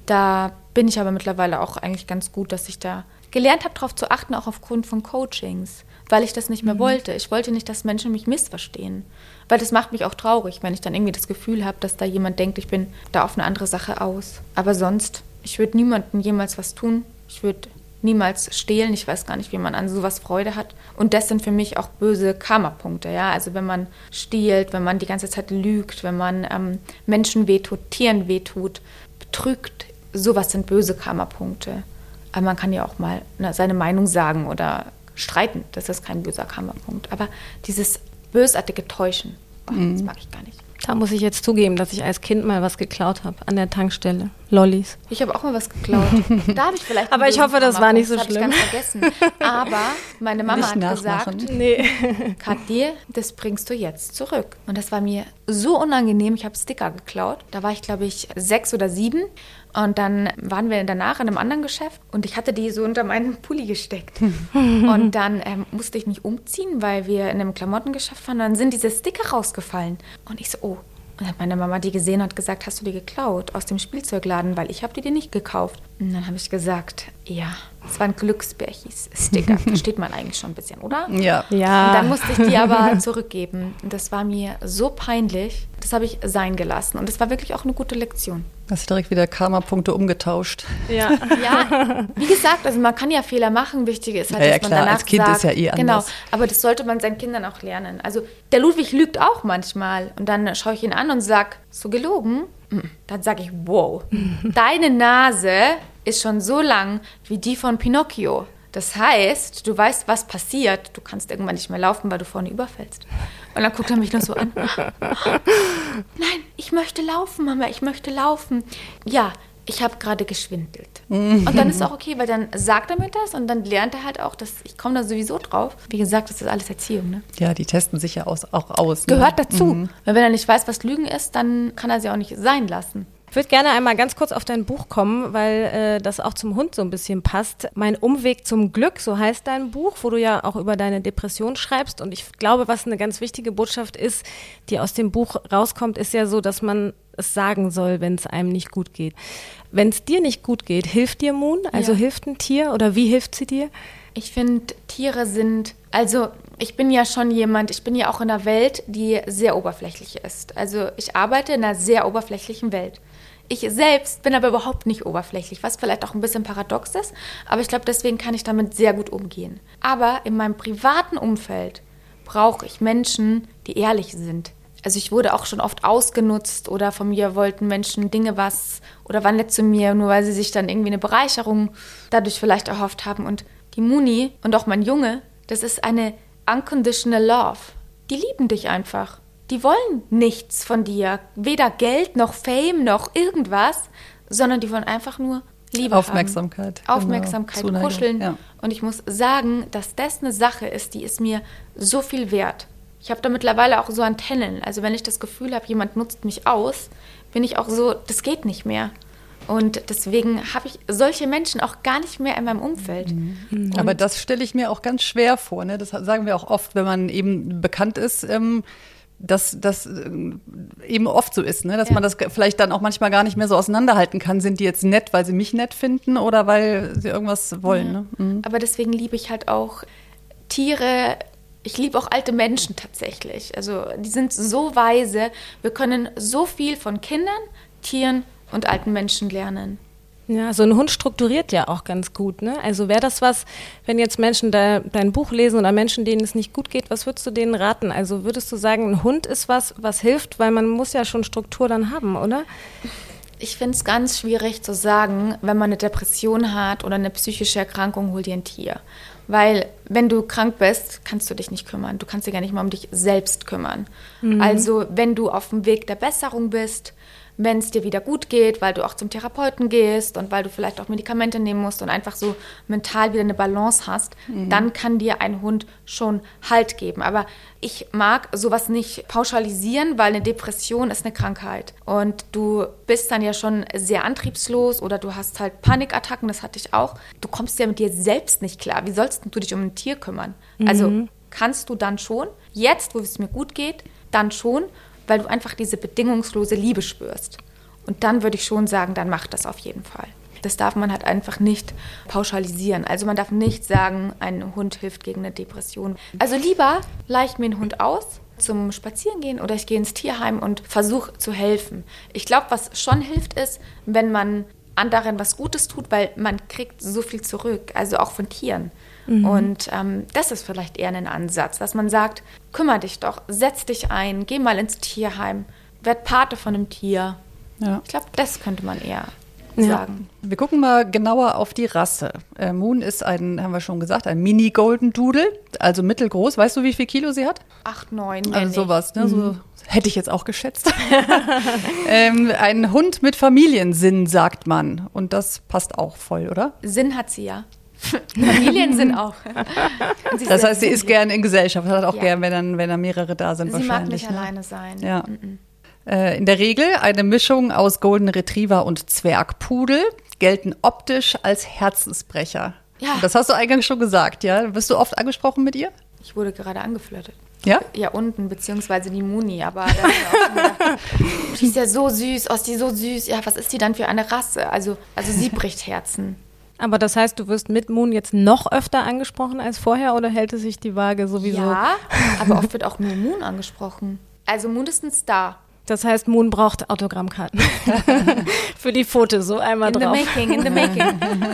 da bin ich aber mittlerweile auch eigentlich ganz gut, dass ich da gelernt habe, darauf zu achten, auch aufgrund von Coachings, weil ich das nicht mehr wollte. Ich wollte nicht, dass Menschen mich missverstehen, weil das macht mich auch traurig, wenn ich dann irgendwie das Gefühl habe, dass da jemand denkt, ich bin da auf eine andere Sache aus. Aber sonst, ich würde niemandem jemals was tun. Ich würde niemals stehlen. Ich weiß gar nicht, wie man an sowas Freude hat. Und das sind für mich auch böse Karma-Punkte. Ja? Also wenn man stiehlt, wenn man die ganze Zeit lügt, wenn man ähm, Menschen wehtut, Tieren wehtut, betrügt, sowas sind böse Karma-Punkte. Aber man kann ja auch mal ne, seine Meinung sagen oder streiten. Das ist kein böser Karma-Punkt. Aber dieses bösartige Täuschen, ach, das mag ich gar nicht. Da muss ich jetzt zugeben, dass ich als Kind mal was geklaut habe an der Tankstelle. Lollis. Ich habe auch mal was geklaut. Da habe ich vielleicht. Aber ich hoffe, das war nicht so schlimm. Das habe ich ganz vergessen. Aber meine Mama Nicht hat nachmachen. gesagt, Nee. Kathi, das bringst du jetzt zurück. Und das war mir so unangenehm. Ich habe Sticker geklaut. Da war ich, glaube ich, sechs oder sieben. Und dann waren wir danach in einem anderen Geschäft und ich hatte die so unter meinen Pulli gesteckt. und dann ähm, musste ich mich umziehen, weil wir in einem Klamottengeschäft waren. Und dann sind diese Sticker rausgefallen. Und ich so, oh. Und dann hat meine Mama die gesehen und hat gesagt, hast du die geklaut aus dem Spielzeugladen, weil ich habe die dir nicht gekauft. Und dann habe ich gesagt, ja, es waren Glücksbärchis-Sticker. Versteht man eigentlich schon ein bisschen, oder? Ja. Ja. Und dann musste ich die aber zurückgeben. Und das war mir so peinlich. Das habe ich sein gelassen. Und das war wirklich auch eine gute Lektion. Hast du direkt wieder Karma-Punkte umgetauscht. ja. Ja, wie gesagt, also man kann ja Fehler machen. Wichtig ist halt, Ja, ja, dass man klar, danach als Kind sagt, ist ja eh Genau, anders. aber das sollte man seinen Kindern auch lernen. Also der Ludwig lügt auch manchmal. Und dann schaue ich ihn an und sage, so gelogen? Mm. Dann sage ich, wow, deine Nase ist schon so lang wie die von Pinocchio. Das heißt, du weißt, was passiert. Du kannst irgendwann nicht mehr laufen, weil du vorne überfällst. Und dann guckt er mich nur so an. Nein, ich möchte laufen, Mama, ich möchte laufen. Ja, ich habe gerade geschwindelt. Und dann ist es auch okay, weil dann sagt er mir das und dann lernt er halt auch, dass ich komme da sowieso drauf. Wie gesagt, das ist alles Erziehung. Ne? Ja, die testen sich ja auch aus. Ne? Gehört dazu. Weil wenn er nicht weiß, was Lügen ist, dann kann er sie auch nicht sein lassen. Ich würde gerne einmal ganz kurz auf dein Buch kommen, weil äh, das auch zum Hund so ein bisschen passt. Mein Umweg zum Glück, so heißt dein Buch, wo du ja auch über deine Depression schreibst. Und ich glaube, was eine ganz wichtige Botschaft ist, die aus dem Buch rauskommt, ist ja so, dass man es sagen soll, wenn es einem nicht gut geht. Wenn es dir nicht gut geht, hilft dir Moon? Also Ja. hilft ein Tier oder wie hilft sie dir? Ich finde, Tiere sind, also ich bin ja schon jemand, ich bin ja auch in einer Welt, die sehr oberflächlich ist. Also ich arbeite in einer sehr oberflächlichen Welt. Ich selbst bin aber überhaupt nicht oberflächlich, was vielleicht auch ein bisschen paradox ist, aber ich glaube, deswegen kann ich damit sehr gut umgehen. Aber in meinem privaten Umfeld brauche ich Menschen, die ehrlich sind. Also ich wurde auch schon oft ausgenutzt oder von mir wollten Menschen Dinge was oder waren nett zu mir, nur weil sie sich dann irgendwie eine Bereicherung dadurch vielleicht erhofft haben. Und die Muni und auch mein Junge, das ist eine unconditional love. Die lieben dich einfach. Die wollen nichts von dir, weder Geld noch Fame noch irgendwas, sondern die wollen einfach nur Liebe Aufmerksamkeit, haben. genau. Aufmerksamkeit, Zuneigung, kuscheln. ja. Und ich muss sagen, dass das eine Sache ist, die ist mir so viel wert. Ich habe da mittlerweile auch so Antennen. Also wenn ich das Gefühl habe, jemand nutzt mich aus, bin ich auch so, das geht nicht mehr. Und deswegen habe ich solche Menschen auch gar nicht mehr in meinem Umfeld. Mhm. Aber das stelle ich mir auch ganz schwer vor. Ne? Das sagen wir auch oft, wenn man eben bekannt ist, ähm, dass das ähm, eben oft so ist, ne? dass Ja. man das vielleicht dann auch manchmal gar nicht mehr so auseinanderhalten kann. Sind die jetzt nett, weil sie mich nett finden oder weil sie irgendwas wollen? Ne? Mhm. Aber deswegen liebe ich halt auch Tiere. Ich liebe auch alte Menschen tatsächlich. Also die sind so weise. Wir können so viel von Kindern, Tieren und alten Menschen lernen. Ja, so ein Hund strukturiert ja auch ganz gut. Ne? Also wäre das was, wenn jetzt Menschen da dein Buch lesen oder Menschen, denen es nicht gut geht, was würdest du denen raten? Also würdest du sagen, ein Hund ist was, was hilft, weil man muss ja schon Struktur dann haben, oder? Ich finde es ganz schwierig zu sagen, wenn man eine Depression hat oder eine psychische Erkrankung, hol dir ein Tier. Weil wenn du krank bist, kannst du dich nicht kümmern. Du kannst dich gar nicht mal um dich selbst kümmern. Also wenn du auf dem Weg der Besserung bist, wenn es dir wieder gut geht, weil du auch zum Therapeuten gehst und weil du vielleicht auch Medikamente nehmen musst und einfach so mental wieder eine Balance hast, dann kann dir ein Hund schon Halt geben. Aber ich mag sowas nicht pauschalisieren, weil eine Depression ist eine Krankheit. Und du bist dann ja schon sehr antriebslos oder du hast halt Panikattacken, das hatte ich auch. Du kommst ja mit dir selbst nicht klar. Wie sollst du dich um ein Tier kümmern? Also kannst du dann schon, jetzt, wo es mir gut geht, dann schon, weil du einfach diese bedingungslose Liebe spürst. Und dann würde ich schon sagen, dann mach das auf jeden Fall. Das darf man halt einfach nicht pauschalisieren. Also man darf nicht sagen, ein Hund hilft gegen eine Depression. Also lieber leicht mir einen Hund aus zum Spazierengehen oder ich gehe ins Tierheim und versuche zu helfen. Ich glaube, was schon hilft, ist, wenn man anderen was Gutes tut, weil man kriegt so viel zurück, also auch von Tieren. Und ähm, das ist vielleicht eher ein Ansatz, dass man sagt, kümmere dich doch, setz dich ein, geh mal ins Tierheim, werd Pate von einem Tier. Ja. Ich glaube, das könnte man eher Ja. sagen. Wir gucken mal genauer auf die Rasse. Äh, Moon ist ein, haben wir schon gesagt, ein Mini-Golden Doodle, also mittelgroß. Weißt du, wie viel Kilo sie hat? Acht, neun, Also sowas, ne? So hätte ich jetzt auch geschätzt. ähm, ein Hund mit Familiensinn, sagt man. Und das passt auch voll, oder? Sinn hat sie ja. Familiensinn auch. Und sie Das heißt, sie ist gern in Gesellschaft, hat auch Ja. gern, wenn dann, wenn dann mehrere da sind Sie mag wahrscheinlich. nicht ne? alleine sein. Ja. Äh, in der Regel eine Mischung aus Golden Retriever und Zwergpudel, gelten optisch als Herzensbrecher. Ja. Und Das hast du eingangs schon gesagt, ja? Bist du oft angesprochen mit ihr? Ich wurde gerade angeflirtet. Ja? Ja, unten, beziehungsweise die Muni, aber da auch gedacht, die ist ja so süß, oh, ist die so süß. Ja, was ist die dann für eine Rasse? Also, also sie bricht Herzen. Aber das heißt, du wirst mit Moon jetzt noch öfter angesprochen als vorher oder hält es sich die Waage sowieso? Ja, aber oft wird auch nur Moon angesprochen. Also Moon ist ein Star. Das heißt, Moon braucht Autogrammkarten. Für die Fotos, so einmal In the drauf. making, in the making.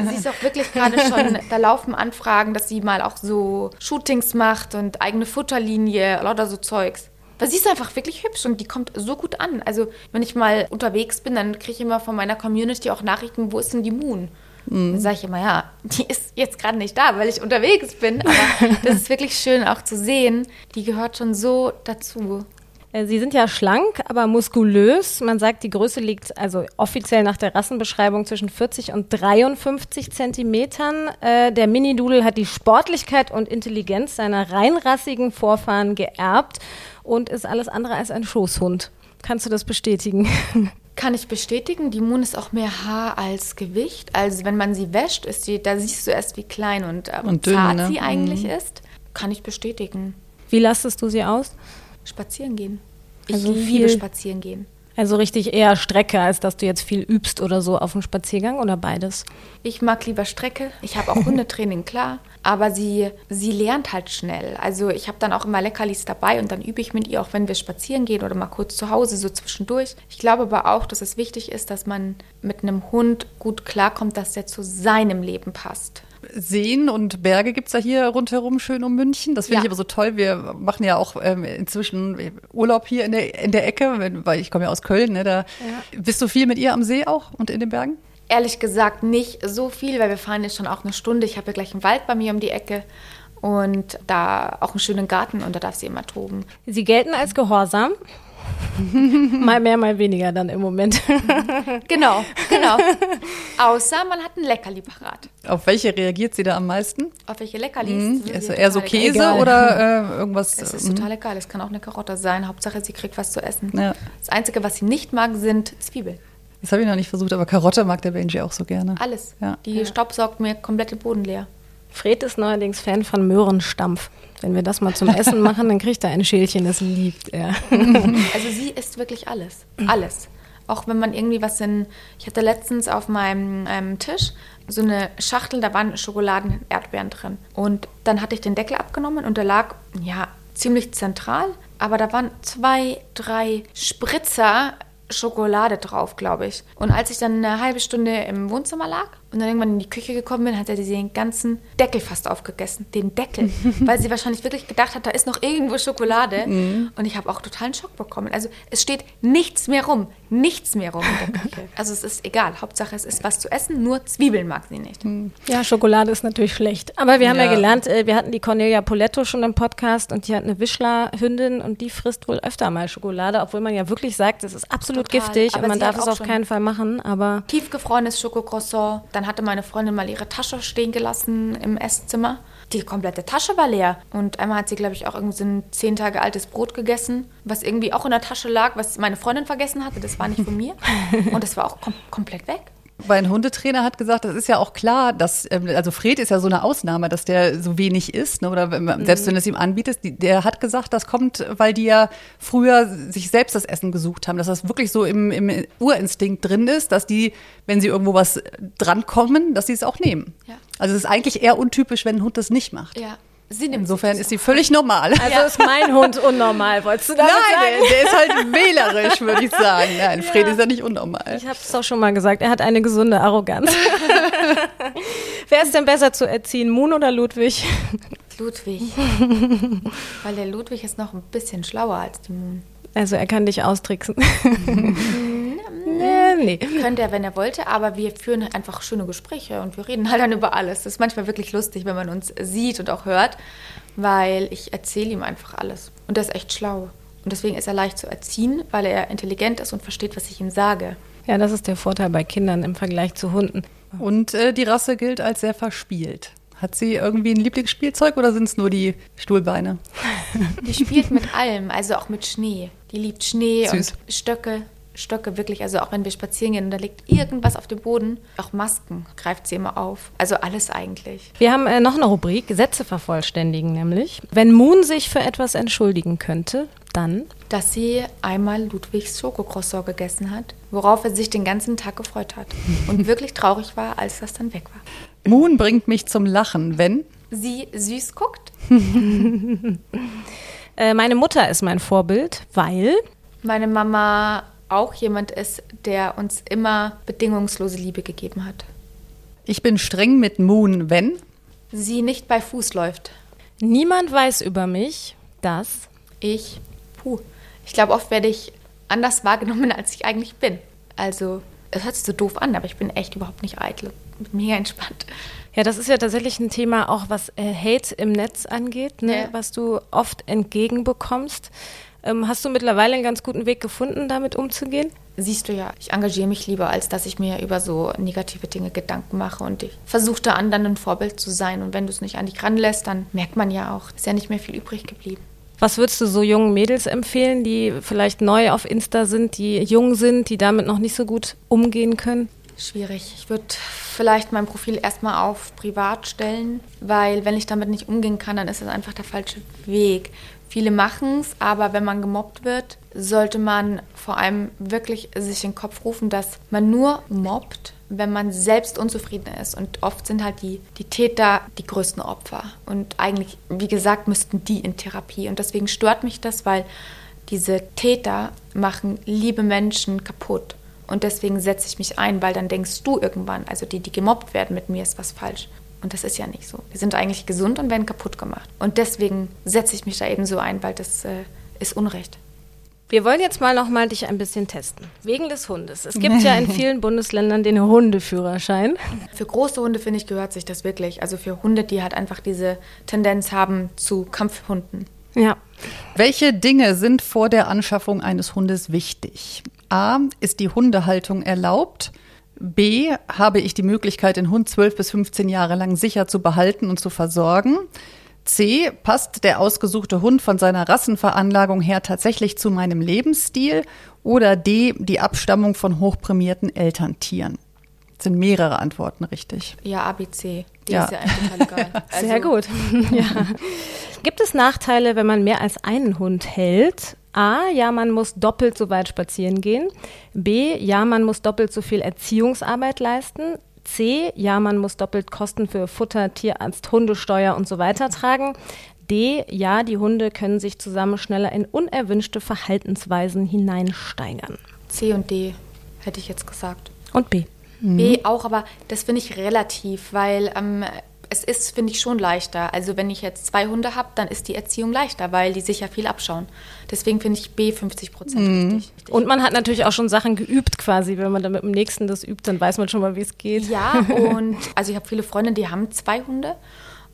Sie ist auch wirklich gerade schon, da laufen Anfragen, dass sie mal auch so Shootings macht und eigene Futterlinie, lauter so Zeugs. Weil sie ist einfach wirklich hübsch und die kommt so gut an. Also, wenn ich mal unterwegs bin, dann kriege ich immer von meiner Community auch Nachrichten, wo ist denn die Moon? Dann sage ich immer, ja, die ist jetzt gerade nicht da, weil ich unterwegs bin. Aber das ist wirklich schön auch zu sehen. Die gehört schon so dazu. Äh, Sie sind ja schlank, aber muskulös. Man sagt, die Größe liegt also offiziell nach der Rassenbeschreibung zwischen 40 und 53 Zentimetern. Äh, der Mini-Doodle hat die Sportlichkeit und Intelligenz seiner reinrassigen Vorfahren geerbt und ist alles andere als ein Schoßhund. Kannst du das bestätigen? Kann ich bestätigen. Die Moon ist auch mehr Haar als Gewicht. Also wenn man sie wäscht, ist sie, da siehst du erst, wie klein und, äh, Und dünn, zart ne? sie eigentlich Mhm. ist. Kann ich bestätigen. Wie lastest du sie aus? Spazieren gehen. Ich Also liebe viel- spazieren gehen. Also richtig eher Strecke, als dass du jetzt viel übst oder so auf dem Spaziergang oder beides? Ich mag lieber Strecke. Ich habe auch Hundetraining, klar. Aber sie, sie lernt halt schnell. Also ich habe dann auch immer Leckerlis dabei und dann übe ich mit ihr, auch wenn wir spazieren gehen oder mal kurz zu Hause, so zwischendurch. Ich glaube aber auch, dass es wichtig ist, dass man mit einem Hund gut klarkommt, dass der zu seinem Leben passt. Seen und Berge gibt es ja hier rundherum schön um München. Das finde Ja. ich aber so toll. Wir machen ja auch ähm, inzwischen Urlaub hier in der, in der Ecke, weil ich komme ja aus Köln. Ne, da Bist du viel mit ihr am See auch und in den Bergen? Ehrlich gesagt nicht so viel, weil wir fahren jetzt schon auch eine Stunde. Ich habe ja gleich einen Wald bei mir um die Ecke und da auch einen schönen Garten und da darf sie immer toben. Sie gelten als gehorsam. mal mehr, mal weniger dann im Moment. Genau, genau. Außer man hat ein Leckerli parat. Auf welche reagiert sie da am meisten? Auf welche Leckerlis? Hm? Das Ist ihr eher so Käse egal. oder äh, irgendwas? Es ist mhm. total egal. Es kann auch eine Karotte sein. Hauptsache, sie kriegt was zu essen. Ja. Das Einzige, was sie nicht mag, sind Zwiebeln. Das habe ich noch nicht versucht, aber Karotte mag der Benji auch so gerne. Alles. Ja. Die staubsaugt mir komplett den Boden leer. Fred ist neuerdings Fan von Möhrenstampf. Wenn wir das mal zum Essen machen, dann kriegt er ein Schälchen, das liebt er. Also sie isst wirklich alles. Alles. Auch wenn man irgendwie was in. Ich hatte letztens auf meinem ähm, Tisch so eine Schachtel, da waren Schokoladen und Erdbeeren drin. Und dann hatte ich den Deckel abgenommen und der lag, ja, ziemlich zentral. Aber da waren zwei, drei Spritzer Schokolade drauf, glaube ich. Und als ich dann eine halbe Stunde im Wohnzimmer lag und dann irgendwann in die Küche gekommen bin, hat er den ganzen Deckel fast aufgegessen. Den Deckel. weil sie wahrscheinlich wirklich gedacht hat, da ist noch irgendwo Schokolade. Und ich habe auch totalen Schock bekommen. Also es steht nichts mehr rum. Nichts mehr rum in der Küche. Also es ist egal. Hauptsache es ist was zu essen, nur Zwiebeln mag sie nicht. Ja, Schokolade ist natürlich schlecht. Aber wir haben ja, Ja. gelernt, äh, wir hatten die Cornelia Poletto schon im Podcast und die hat eine Wischler-Hündin und die frisst wohl öfter mal Schokolade, obwohl man ja wirklich sagt, es ist absolut Total. giftig Aber und man darf es auf keinen Fall machen. Aber Tiefgefrorenes Schokocroissant. Dann hatte meine Freundin mal ihre Tasche stehen gelassen im Esszimmer. Die komplette Tasche war leer. Und einmal hat sie, glaube ich, auch irgendwie so ein zehn Tage altes Brot gegessen, was irgendwie auch in der Tasche lag, was meine Freundin vergessen hatte. Das war nicht von mir. Und das war auch kom komplett weg. Mein Hundetrainer hat gesagt, das ist ja auch klar, dass, ähm, also Fred ist ja so eine Ausnahme, dass der so wenig isst, ne, oder selbst wenn du es ihm anbietest, der hat gesagt, das kommt, weil die ja früher sich selbst das Essen gesucht haben, dass das wirklich so im, im Urinstinkt drin ist, dass die, wenn sie irgendwo was drankommen, dass sie es auch nehmen. Ja. Also es ist eigentlich eher untypisch, wenn ein Hund das nicht macht. Ja. Sie nimmt Insofern ist sie völlig normal. also ist mein Hund unnormal, wolltest du damit Nein, sagen? der, der ist halt wählerisch, würde ich sagen. Nein, Fred ist ja nicht unnormal. Ich habe es doch schon mal gesagt, er hat eine gesunde Arroganz. Wer ist denn besser zu erziehen, Moon oder Ludwig? Ludwig. Weil der Ludwig ist noch ein bisschen schlauer als die Moon. Also er kann dich austricksen. Nee, nee. Könnte er, wenn er wollte, aber wir führen einfach schöne Gespräche und wir reden halt dann über alles. Das ist manchmal wirklich lustig, wenn man uns sieht und auch hört, weil ich erzähle ihm einfach alles. Und er ist echt schlau. Und deswegen ist er leicht zu erziehen, weil er intelligent ist und versteht, was ich ihm sage. Ja, das ist der Vorteil bei Kindern im Vergleich zu Hunden. Und äh, die Rasse gilt als sehr verspielt. Hat sie irgendwie ein Lieblingsspielzeug oder sind es nur die Stuhlbeine? Die spielt mit allem, also auch mit Schnee. Die liebt Schnee Süß. und Stöcke. Stöcke wirklich, also auch wenn wir spazieren gehen und da liegt irgendwas auf dem Boden, auch Masken greift sie immer auf. Also alles eigentlich. Wir haben äh, noch eine Rubrik, Sätze vervollständigen nämlich. Wenn Moon sich für etwas entschuldigen könnte, dann dass sie einmal Ludwigs Schokocroissant gegessen hat, worauf er sich den ganzen Tag gefreut hat und wirklich traurig war, als das dann weg war. Moon bringt mich zum Lachen, wenn Sie süß guckt. äh, meine Mutter ist mein Vorbild, weil Meine Mama auch jemand ist, der uns immer bedingungslose Liebe gegeben hat. ich bin streng mit Moon, wenn Sie nicht bei Fuß läuft. niemand weiß über mich, dass Ich, puh, ich glaube, oft werde ich anders wahrgenommen, als ich eigentlich bin. Also, es hört sich so doof an, aber ich bin echt überhaupt nicht eitel. Bin mega entspannt. Ja, das ist ja tatsächlich ein Thema, auch was äh, Hate im Netz angeht, ne, Ja. was du oft entgegenbekommst. Ähm, hast du mittlerweile einen ganz guten Weg gefunden, damit umzugehen? Siehst du ja, ich engagiere mich lieber, als dass ich mir über so negative Dinge Gedanken mache und ich versuche da anderen ein Vorbild zu sein. Und wenn du es nicht an dich ranlässt, dann merkt man ja auch, ist ja nicht mehr viel übrig geblieben. Was würdest du so jungen Mädels empfehlen, die vielleicht neu auf Insta sind, die jung sind, die damit noch nicht so gut umgehen können? Schwierig. Ich würde vielleicht mein Profil erstmal auf privat stellen, weil wenn ich damit nicht umgehen kann, dann ist es einfach der falsche Weg. Viele machen es, aber wenn man gemobbt wird, sollte man vor allem wirklich sich in den Kopf rufen, dass man nur mobbt, wenn man selbst unzufrieden ist. Und oft sind halt die, die Täter die größten Opfer. Und eigentlich, wie gesagt, müssten die in Therapie. Und deswegen stört mich das, weil diese Täter machen liebe Menschen kaputt. Und deswegen setze ich mich ein, weil dann denkst du irgendwann, also die, die gemobbt werden, mit mir ist was falsch. Und das ist ja nicht so. Wir sind eigentlich gesund und werden kaputt gemacht. Und deswegen setze ich mich da eben so ein, weil das äh, ist Unrecht. Wir wollen jetzt mal noch mal dich ein bisschen testen. Wegen des Hundes. Es gibt ja in vielen Bundesländern den Hundeführerschein. Für große Hunde, finde ich, gehört sich das wirklich. Also für Hunde, die halt einfach diese Tendenz haben zu Kampfhunden. Ja. Welche Dinge sind vor der Anschaffung eines Hundes wichtig? A. Ist die Hundehaltung erlaubt? B. Habe ich die Möglichkeit, den Hund 12 bis 15 Jahre lang sicher zu behalten und zu versorgen? C. Passt der ausgesuchte Hund von seiner Rassenveranlagung her tatsächlich zu meinem Lebensstil? Oder D. Die Abstammung von hochprämierten Elterntieren? Das sind mehrere Antworten richtig. Ja, ABC. Die Ja. ist ja eigentlich total egal. Also, Sehr gut. ja. Gibt es Nachteile, wenn man mehr als einen Hund hält? A, ja, man muss doppelt so weit spazieren gehen. B, ja, man muss doppelt so viel Erziehungsarbeit leisten. C, ja, man muss doppelt Kosten für Futter, Tierarzt, Hundesteuer und so weiter tragen. D, ja, die Hunde können sich zusammen schneller in unerwünschte Verhaltensweisen hineinsteigern. C und D hätte ich jetzt gesagt. Und B. B auch, aber das finde ich relativ, weil ähm, es ist, finde ich, schon leichter. Also wenn ich jetzt zwei Hunde habe, dann ist die Erziehung leichter, weil die sich ja viel abschauen. Deswegen finde ich B 50 Prozent richtig. Und man hat natürlich auch schon Sachen geübt quasi. Wenn man dann mit dem nächsten das übt, dann weiß man schon mal, wie es geht. Ja, und also ich habe viele Freunde, die haben zwei Hunde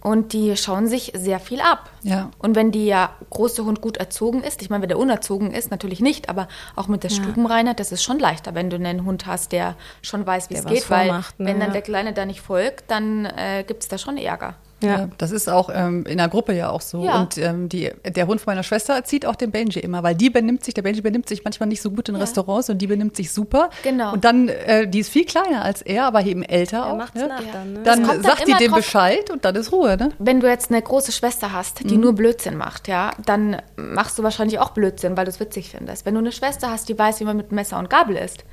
und die schauen sich sehr viel ab. Ja. Und wenn die ja große Hund gut erzogen ist, ich meine, wenn der unerzogen ist, natürlich nicht, aber auch mit der Stubenreinheit, das ist schon leichter, wenn du einen Hund hast, der schon weiß, wie Der es geht, weil ne? wenn dann Ja. der Kleine da nicht folgt, dann äh, gibt es da schon Ärger. Ja. das ist auch ähm, in der Gruppe ja auch so. Ja. Und ähm, die, der Hund von meiner Schwester erzieht auch den Benji immer, weil die benimmt sich, der Benji benimmt sich manchmal nicht so gut in Restaurants und die benimmt sich super. Genau. Und dann, äh, die ist viel kleiner als er, aber eben älter Er auch. macht's ne? nach dann, ne? Dann Es kommt dann sagt die dem drauf- Bescheid und dann ist Ruhe, ne? Wenn du jetzt eine große Schwester hast, die nur Blödsinn macht, ja, dann machst du wahrscheinlich auch Blödsinn, weil du es witzig findest. Wenn du eine Schwester hast, die weiß, wie man mit Messer und Gabel isst,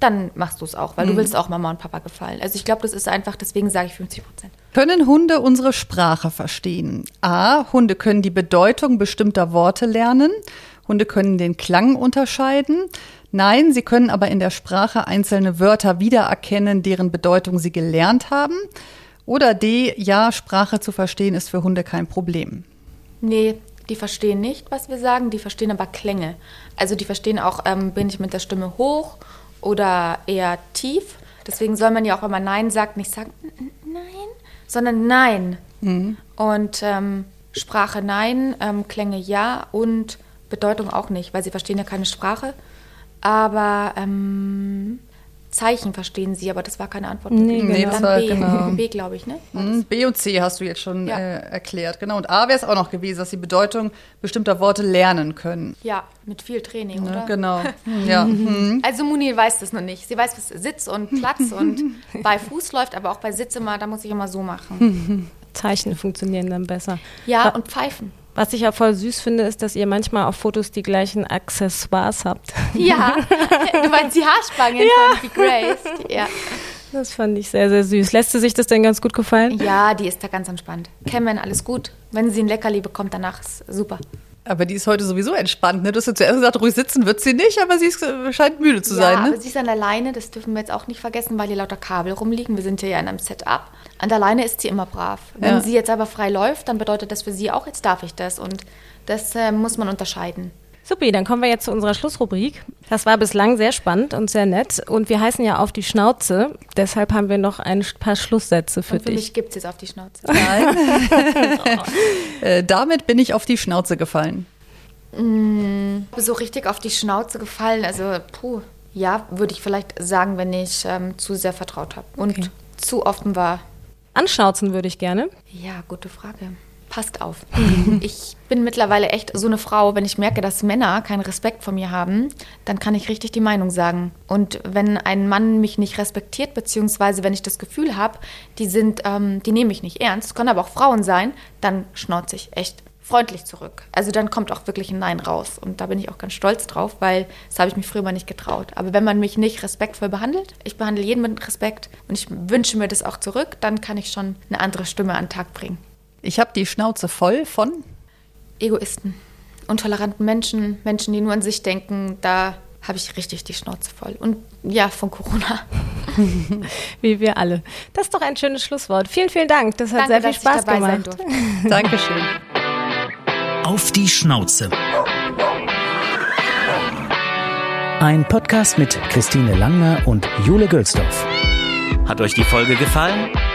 dann machst du es auch, weil du willst auch Mama und Papa gefallen. Also ich glaube, das ist einfach, deswegen sage ich 50 Prozent. Können Hunde unsere Sprache verstehen? A. Hunde können die Bedeutung bestimmter Worte lernen. Hunde können den Klang unterscheiden. Nein, sie können aber in der Sprache einzelne Wörter wiedererkennen, deren Bedeutung sie gelernt haben. Oder D. Ja, Sprache zu verstehen ist für Hunde kein Problem. Nee, die verstehen nicht, was wir sagen, die verstehen aber Klänge. Also die verstehen auch, ähm, bin ich mit der Stimme hoch oder eher tief. Deswegen soll man ja auch, wenn man Nein sagt, nicht sagen "N- n- Nein, sondern Nein. Und ähm, Sprache Nein, ähm, Klänge Ja und Bedeutung auch nicht, weil sie verstehen ja keine Sprache. Aber ähm, Zeichen verstehen sie, aber das war keine Antwort. Nee, Nee, Dann das war- B, genau. B glaube ich, ne? Hm, B und C hast du jetzt schon Ja. äh, erklärt. Genau. Und A wäre es auch noch gewesen, dass sie Bedeutung bestimmter Worte lernen können. Ja, mit viel Training, Ne? oder? Genau. Ja. Hm. Also Muni weiß das noch nicht. Sie weiß, was Sitz und Platz und bei Fuß läuft, aber auch bei Sitz immer, da muss ich immer so machen. Zeichen funktionieren dann besser. Ja, und Pfeifen. Was ich ja voll süß finde, ist, dass ihr manchmal auf Fotos die gleichen Accessoires habt. Ja, du meinst die Haarspangen von Be Grace. Ja. Das fand ich sehr, sehr süß. Lässt sie sich das denn ganz gut gefallen? ja, die ist da ganz entspannt. Kennen alles gut. Wenn sie ein Leckerli bekommt, danach ist super. Aber die ist heute sowieso entspannt. Ne? Du hast ja zuerst gesagt, ruhig sitzen wird sie nicht, aber sie ist, äh, scheint müde zu ja, sein. aber Ne? sie ist an der Leine, das dürfen wir jetzt auch nicht vergessen, weil hier lauter Kabel rumliegen. Wir sind hier ja in einem Setup. An der Leine ist sie immer brav. Wenn Ja. sie jetzt aber frei läuft, dann bedeutet das für sie auch, jetzt darf ich das. Und das äh, muss man unterscheiden. Supi, dann kommen wir jetzt zu unserer Schlussrubrik. Das war bislang sehr spannend und sehr nett. Und wir heißen ja auf die Schnauze. Deshalb haben wir noch ein paar Schlusssätze für Und für dich. mich gibt es jetzt auf die Schnauze. Nein. äh, damit bin ich auf die Schnauze gefallen. Mm, so richtig auf die Schnauze gefallen. Also, puh, ja, würde ich vielleicht sagen, wenn ich ähm, zu sehr vertraut habe und okay. zu offen war. Anschnauzen würde ich gerne. Ja, gute Frage. Passt auf. ich bin mittlerweile echt so eine Frau, wenn ich merke, dass Männer keinen Respekt vor mir haben, dann kann ich richtig die Meinung sagen. Und wenn ein Mann mich nicht respektiert, beziehungsweise wenn ich das Gefühl habe, die sind, ähm, die nehmen mich nicht ernst, können aber auch Frauen sein, dann schnauze ich echt freundlich zurück. Also dann kommt auch wirklich ein Nein raus. Und da bin ich auch ganz stolz drauf, weil das habe ich mich früher mal nicht getraut. Aber wenn man mich nicht respektvoll behandelt, ich behandle jeden mit Respekt und ich wünsche mir das auch zurück, dann kann ich schon eine andere Stimme an den Tag bringen. Ich habe die Schnauze voll von Egoisten, untoleranten Menschen, Menschen, die nur an sich denken, da habe ich richtig die Schnauze voll. Und ja, von Corona. Wie wir alle. Das ist doch ein schönes Schlusswort. Vielen, vielen Dank. Das hat Danke, sehr viel Spaß gemacht. Dankeschön. Auf die Schnauze. Ein Podcast mit Christine Langner und Jule Gülsdorf. Hat euch die Folge gefallen?